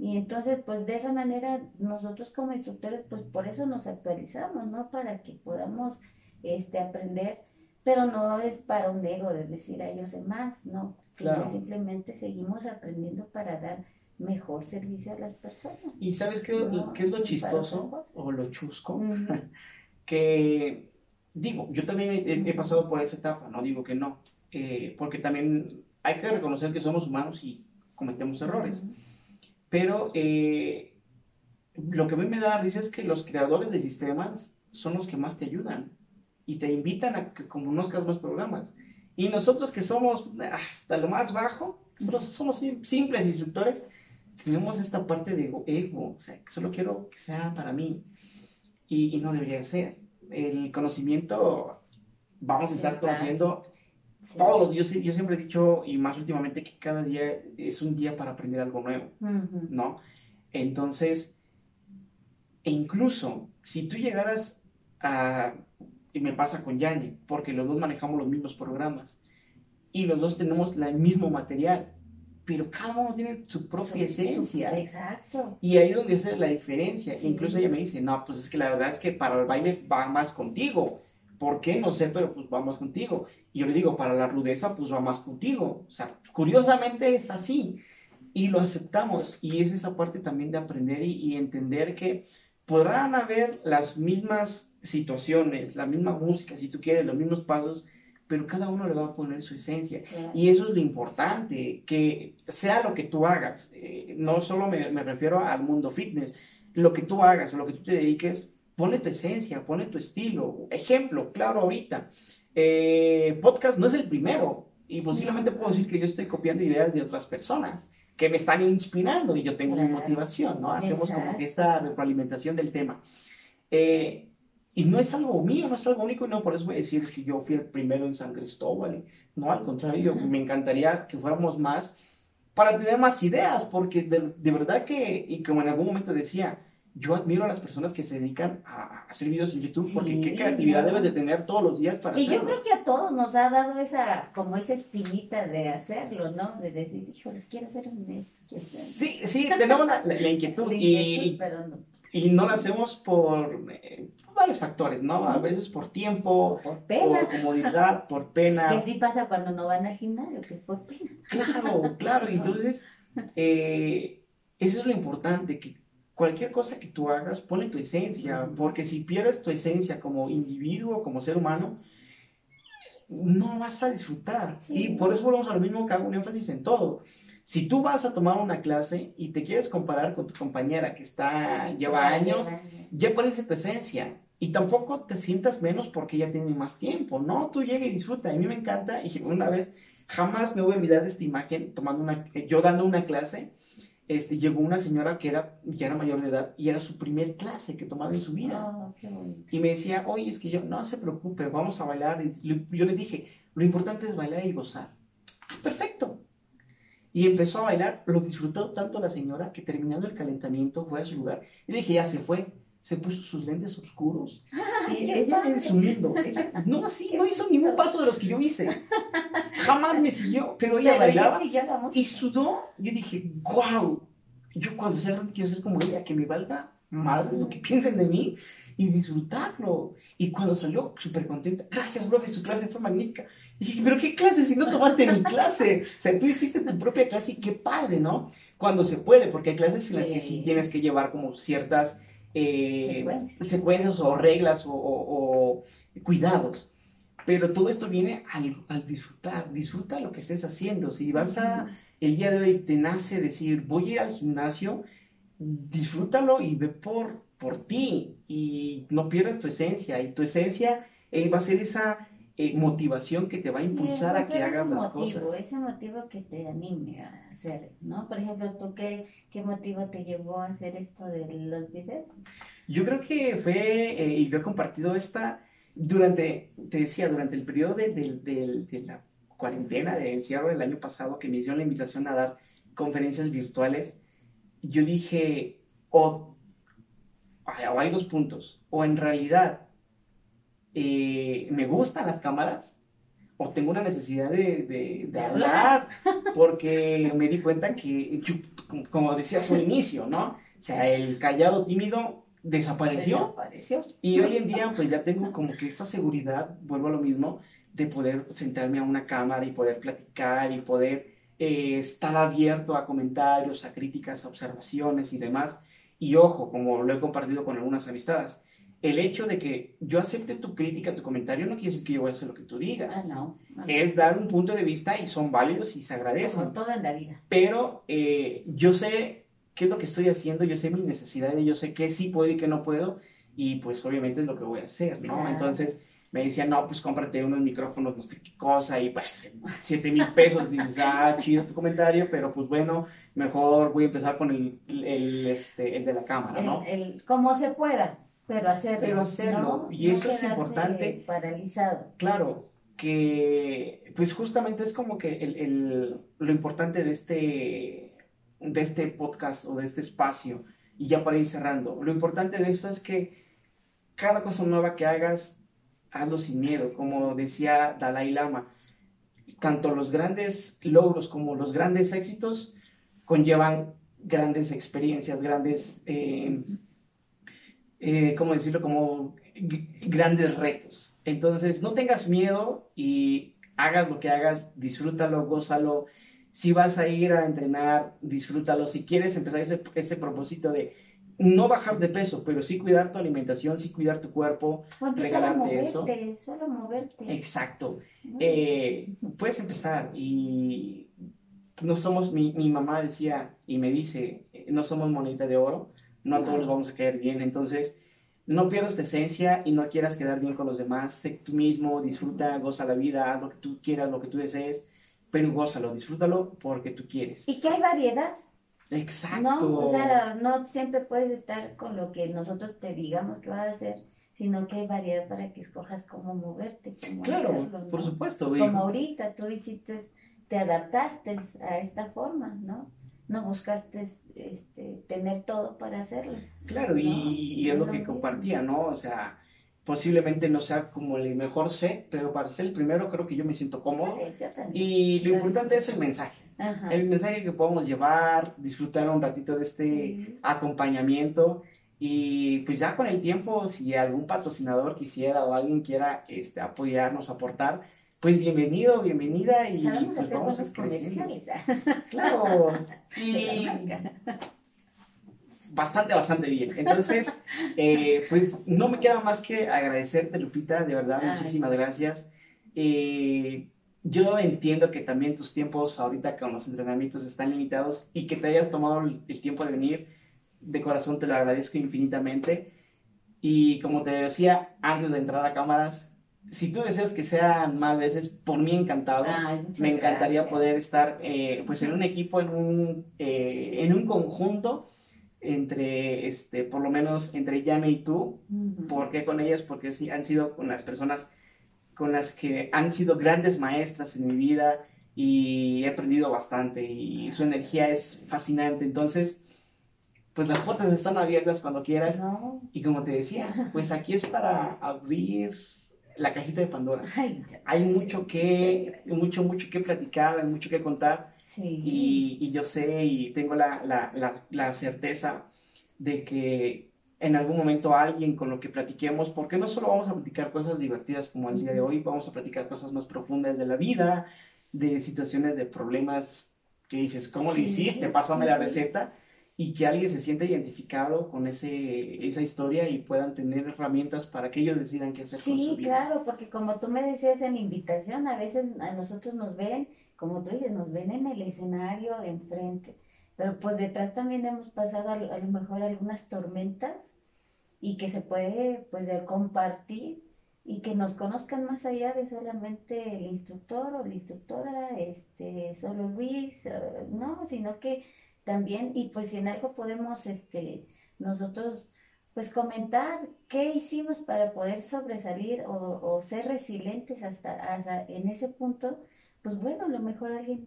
y entonces, pues de esa manera, nosotros como instructores, pues por eso nos actualizamos, ¿no? Para que podamos este, aprender, pero no es para un ego de decir, a yo sé más, ¿no? Sino simplemente seguimos aprendiendo para dar mejor servicio a las personas. ¿Y sabes qué, qué es lo chistoso o lo chusco? que, digo, yo también he, pasado por esa etapa, no digo que no, eh, porque también hay que reconocer que somos humanos y cometemos errores. Pero eh, lo que a mí me da risa es que los creadores de sistemas son los que más te ayudan y te invitan a que conozcas los programas. Y nosotros que somos hasta lo más bajo, somos, somos simples instructores, tenemos esta parte de ego, o sea, que solo quiero que sea para mí y, no debería ser. El conocimiento, vamos a estar conociendo todos yo, yo, siempre he dicho, y más últimamente, que cada día es un día para aprender algo nuevo, ¿no? Entonces, e incluso si tú llegaras a, y me pasa con Yanni, porque los dos manejamos los mismos programas y los dos tenemos el mismo material, pero cada uno tiene su propia esencia. Exacto. Y ahí es donde es la diferencia. Incluso ella me dice, no, pues es que la verdad es que para el baile va más contigo ¿Por qué? No sé, pero pues vamos contigo. Y yo le digo, para la rudeza, pues va más contigo. O sea, curiosamente es así. Y lo aceptamos. Y es esa parte también de aprender y, entender que podrán haber las mismas situaciones, la misma música, si tú quieres, los mismos pasos, pero cada uno le va a poner su esencia. Y eso es lo importante, que sea lo que tú hagas. Eh, no solo me, me refiero al mundo fitness, lo que tú hagas, a lo que tú te dediques, Pone tu esencia, pone tu estilo. Ejemplo, claro, ahorita. Eh, podcast no es el primero. Y posiblemente puedo decir que yo estoy copiando ideas de otras personas que me están inspirando y yo tengo mi motivación, ¿no? Hacemos como que esta retroalimentación del tema. Eh, y no es algo mío, no es algo único, y no por eso voy a decir es que yo fui el primero en San Cristóbal. No, al contrario, me encantaría que fuéramos más para tener más ideas, porque de, de verdad que, y como en algún momento decía, yo admiro a las personas que se dedican a hacer videos en YouTube porque qué creatividad debes de tener todos los días para y yo creo que a todos nos ha dado esa como esa espinita de hacerlo no de decir híjoles quiero hacer un esto sí sí tenemos la, inquietud, y, pero no. y no lo hacemos por, eh, varios factores no a veces por tiempo por pena. por comodidad por pena. Que sí pasa cuando no van al gimnasio que es por pena. Claro claro entonces eh, eso es lo importante que cualquier cosa que tú hagas, pone tu esencia, porque si pierdes tu esencia como individuo, como ser humano, no vas a disfrutar. Y por eso volvemos a lo mismo que hago un énfasis en todo. Si tú vas a tomar una clase y te quieres comparar con tu compañera que está lleva años, ya pones tu esencia. Y tampoco te sientas menos porque ella tiene más tiempo. No, tú llega y disfruta. A mí me encanta. Y una vez, jamás me voy a olvidar de esta imagen, tomando una, yo dando una clase este, llegó una señora que era, ya era mayor de edad y era su primer clase que tomaba en su vida. Ah, y me decía, oye, es que yo, no se preocupe, vamos a bailar. Y yo le dije, lo importante es bailar y gozar. Ah, perfecto. Y empezó a bailar, lo disfrutó tanto la señora que terminando el calentamiento fue a su lugar. Y le dije, ya se fue, se puso sus lentes oscuros. y ella en su mundo, no así, no hizo ningún paso de los que yo hice. Jamás me siguió, pero ella bailaba y sudó. Yo dije, wow, yo cuando sea grande quiero ser como ella, que me valga más lo que piensen de mí y disfrutarlo. Y cuando salió, súper contenta, gracias, profe, su clase fue magnífica. Y dije, pero ¿qué clase si no tomaste mi clase? O sea, tú hiciste tu propia clase y qué padre, ¿no? Cuando se puede, porque hay clases en las que sí tienes que llevar como ciertas eh, secuencias. o reglas o cuidados. Pero todo esto viene al, disfrutar, disfruta lo que estés haciendo. Si vas a, el día de hoy te nace decir, voy a ir al gimnasio, disfrútalo y ve por, por ti y no pierdas tu esencia. Y tu esencia eh, va a ser esa eh, motivación que te va a impulsar a que hagas las cosas. Ese motivo que te anime a hacer, ¿no? Por ejemplo, ¿tú qué, qué motivo te llevó a hacer esto de los videos? Yo creo que fue, eh, y yo he compartido esta durante, te decía, durante el periodo de, de, la cuarentena, de encierro del año pasado, que me hicieron la invitación a dar conferencias virtuales, yo dije, o, hay dos puntos, o en realidad eh, me gustan las cámaras, o tengo una necesidad de, de, hablar, porque me di cuenta que, como decías al inicio, ¿no? O sea, el callado tímido desapareció. Y hoy en día pues ya tengo como que esta seguridad, vuelvo a lo mismo, de poder sentarme a una cámara y poder platicar y poder eh, estar abierto a comentarios, a críticas, a observaciones y demás. Y ojo, como lo he compartido con algunas amistades, el hecho de que yo acepte tu crítica, tu comentario, no quiere decir que yo voy a hacer lo que tú digas. Ah, es dar un punto de vista y son válidos y se agradecen. Como todo en la vida. Pero eh, yo sé qué es lo que estoy haciendo, yo sé mis necesidades, yo sé qué sí puedo y qué no puedo, y pues obviamente es lo que voy a hacer, ¿no? Entonces me decían, no, pues cómprate unos micrófonos, no sé qué cosa, y pues 7 mil pesos, dices, ah, chido tu comentario, pero pues bueno, mejor voy a empezar con el, el, este, el de la cámara, ¿no? El, como se pueda, pero hacerlo. Pero hacerlo, y eso es importante. Paralizado. Claro, que pues justamente es como que el, el, lo importante de este de este podcast o de este espacio y ya para ir cerrando. Lo importante de esto es que cada cosa nueva que hagas, hazlo sin miedo, como decía Dalai Lama. Tanto los grandes logros como los grandes éxitos conllevan grandes experiencias, grandes, eh, eh, ¿cómo decirlo? Como grandes retos. Entonces, no tengas miedo y hagas lo que hagas, disfrútalo, gózalo, si vas a ir a entrenar, disfrútalo. Si quieres empezar ese, ese propósito de no bajar de peso, pero sí cuidar tu alimentación, sí cuidar tu cuerpo, regalarte eso. Solo moverte. Exacto. Eh, puedes empezar y no somos, mi, mi, mamá decía y me dice, no somos moneda de oro, no a todos vamos a caer bien, entonces no pierdas tu esencia y no quieras quedar bien con los demás, sé tú mismo, disfruta, goza la vida, haz lo que tú quieras, lo que tú desees, pero gózalo, disfrútalo porque tú quieres. Y que hay variedad. Exacto. No, o sea, no siempre puedes estar con lo que nosotros te digamos que vas a hacer, sino que hay variedad para que escojas cómo moverte. Cómo claro, hacerlo, por ¿no? supuesto. Como hijo. ahorita tú hiciste, te adaptaste a esta forma, ¿no? No buscaste este, tener todo para hacerlo. Claro, y, ¿no? y es Es lo lo que mismo. compartía, ¿no? O sea, posiblemente no sea como el mejor sé, pero para ser el primero creo que yo me siento cómodo. Sí. Y lo importante es el mensaje. Ajá. El mensaje que podamos llevar, disfrutar un ratito de este Sí. acompañamiento. Y pues ya con el tiempo, si algún patrocinador quisiera o alguien quiera este, apoyarnos, aportar, pues bienvenido, bienvenida y Sabemos pues hacer vamos creciendo. comerciales. Claro, y. bastante, bastante bien. Entonces, eh, pues no me queda más que agradecerte, Lupita, de verdad, Ay. muchísimas gracias. Eh, yo entiendo que también tus tiempos ahorita con los entrenamientos están limitados y que te hayas tomado el, el tiempo de venir, de corazón te lo agradezco infinitamente. Y como te decía antes de entrar a cámaras, si tú deseas que sean más veces, por mí encantado. Ay, Me encantaría gracias. poder estar eh, pues en un equipo, en un, eh, en un conjunto entre, este, por lo menos entre Yana y tú. Ujú. ¿Por qué con ellas? Porque sí, han sido con las personas con las que han sido grandes maestras en mi vida y he aprendido bastante y su energía es fascinante. Entonces, pues las puertas están abiertas cuando quieras. No. Y como te decía, pues aquí es para abrir la cajita de Pandora. Ay. Hay mucho que, mucho, mucho que platicar, hay mucho que contar Sí. y, y yo sé y tengo la, la, la, la certeza de que en algún momento alguien con lo que platiquemos, porque no solo vamos a platicar cosas divertidas como el día de hoy, vamos a platicar cosas más profundas de la vida, de situaciones, de problemas que dices, ¿cómo Sí, lo hiciste? Pásame la sí, sí. receta. Y que alguien se sienta identificado con ese, esa historia y puedan tener herramientas para que ellos decidan qué hacer con su Sí, vida. claro, porque como tú me decías en la invitación, a veces a nosotros nos ven, como tú dices, nos ven en el escenario enfrente, pero pues detrás también hemos pasado a, lo mejor algunas tormentas y que se puede pues de compartir y que nos conozcan más allá de solamente el instructor o la instructora, este, solo Luis, eh, no, sino que también, y pues si en algo podemos, este, nosotros pues comentar qué hicimos para poder sobresalir o, o ser resilientes hasta, hasta en ese punto, pues bueno, a lo mejor alguien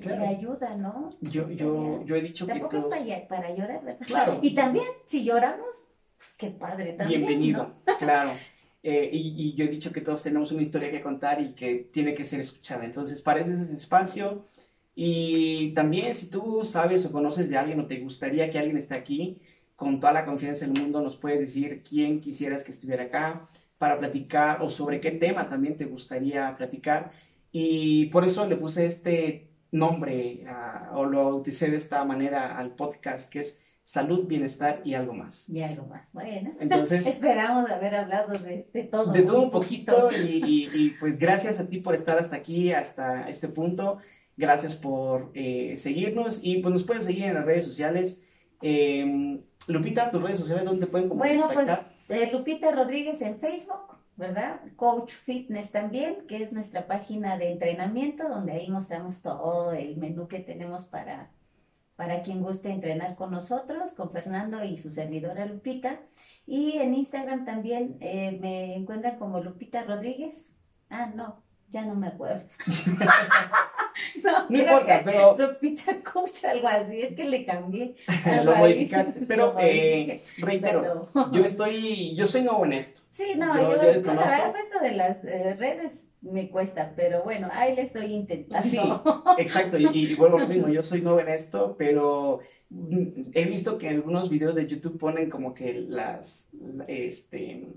Claro. le ayuda, ¿no? Yo, Estaría- yo, yo he dicho que Tampoco es todos... para, ll- para llorar, ¿verdad? Claro. Y también, si lloramos, pues qué padre también, Bienvenido, ¿no? claro. Eh, y, y yo he dicho que todos tenemos una historia que contar y que tiene que ser escuchada. Entonces, para eso es este espacio. Y también, si tú sabes o conoces de alguien o te gustaría que alguien esté aquí, con toda la confianza del mundo, nos puedes decir quién quisieras que estuviera acá para platicar o sobre qué tema también te gustaría platicar. Y por eso le puse este nombre o lo bauticé de esta manera al podcast, que es Salud, Bienestar y algo más. Y algo más. Bueno, Entonces, esperamos haber hablado de, de todo. de todo un poquito y, y- y, pues gracias a ti por estar hasta aquí, hasta este punto. Gracias por eh, seguirnos y pues nos puedes seguir en las redes sociales. Eh, Lupita, tus redes sociales, ¿dónde pueden Bueno, pues, contactar? Eh, Lupita Rodríguez en Facebook, ¿verdad? Coach Fitness también, que es nuestra página de entrenamiento, donde ahí mostramos todo el menú que tenemos para, para quien guste entrenar con nosotros, con Fernando y su servidora Lupita. Y en Instagram también eh, me encuentran como Lupita Rodríguez. Ah, no, ya no me acuerdo. no, No importa, pero- Lupita Coach, algo así, es que le cambié. lo modificaste, pero eh, reitero, pero- yo estoy, yo soy nuevo en esto. Sí, no, Yo- yo, yo la verdad, esto de las eh, redes me cuesta, pero bueno, ahí le estoy intentando. Sí, exacto, y, y vuelvo lo mismo, yo soy nuevo en esto, pero he visto que en algunos videos de YouTube ponen como que las, este,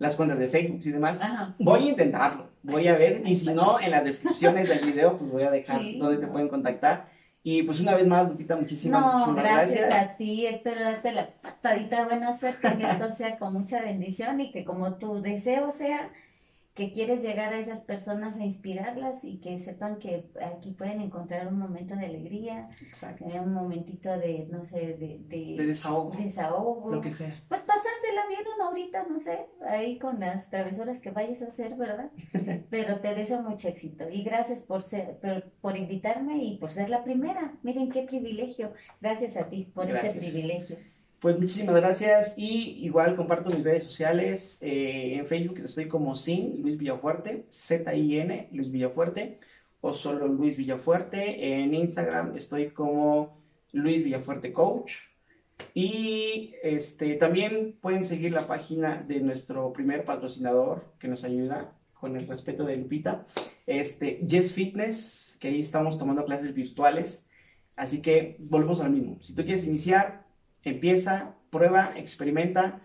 las cuentas de Facebook y demás. Ajá. Voy a intentarlo, voy a ver, y si no, en las descripciones del video, pues voy a dejar Sí. donde te pueden contactar. Y pues una vez más, Lupita, muchísimas, No, muchísimas gracias, gracias. a ti, espero darte la patadita de buena suerte, que esto sea con mucha bendición y que como tu deseo sea que quieres llegar a esas personas a inspirarlas y que sepan que aquí pueden encontrar un momento de alegría, Exacto. eh, un momentito de, no sé, de, de, De desahogo. desahogo. Lo que sea. Pues pasársela bien una horita, no sé, ahí con las travesuras que vayas a hacer, ¿verdad? Pero te deseo mucho éxito y gracias por ser, por, por invitarme y por ser la primera. Miren qué privilegio. Gracias a ti por Gracias. este privilegio. Pues muchísimas gracias y igual comparto mis redes sociales. eh, en Facebook estoy como Sin Luis Villafuerte, Z-I-N Luis Villafuerte o solo Luis Villafuerte. En Instagram estoy como Luis Villafuerte Coach. Y este, también pueden seguir la página de nuestro primer patrocinador que nos ayuda con el respeto de Lupita, este, Yes Fitness, que ahí estamos tomando clases virtuales. Así que volvemos al mismo. Si tú quieres iniciar, empieza, prueba, experimenta,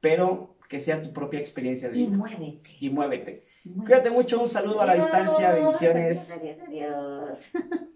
pero que sea tu propia experiencia de Y vida. muévete. Y muévete. muévete. Cuídate mucho, un saludo a la distancia, bendiciones. Adiós, adiós.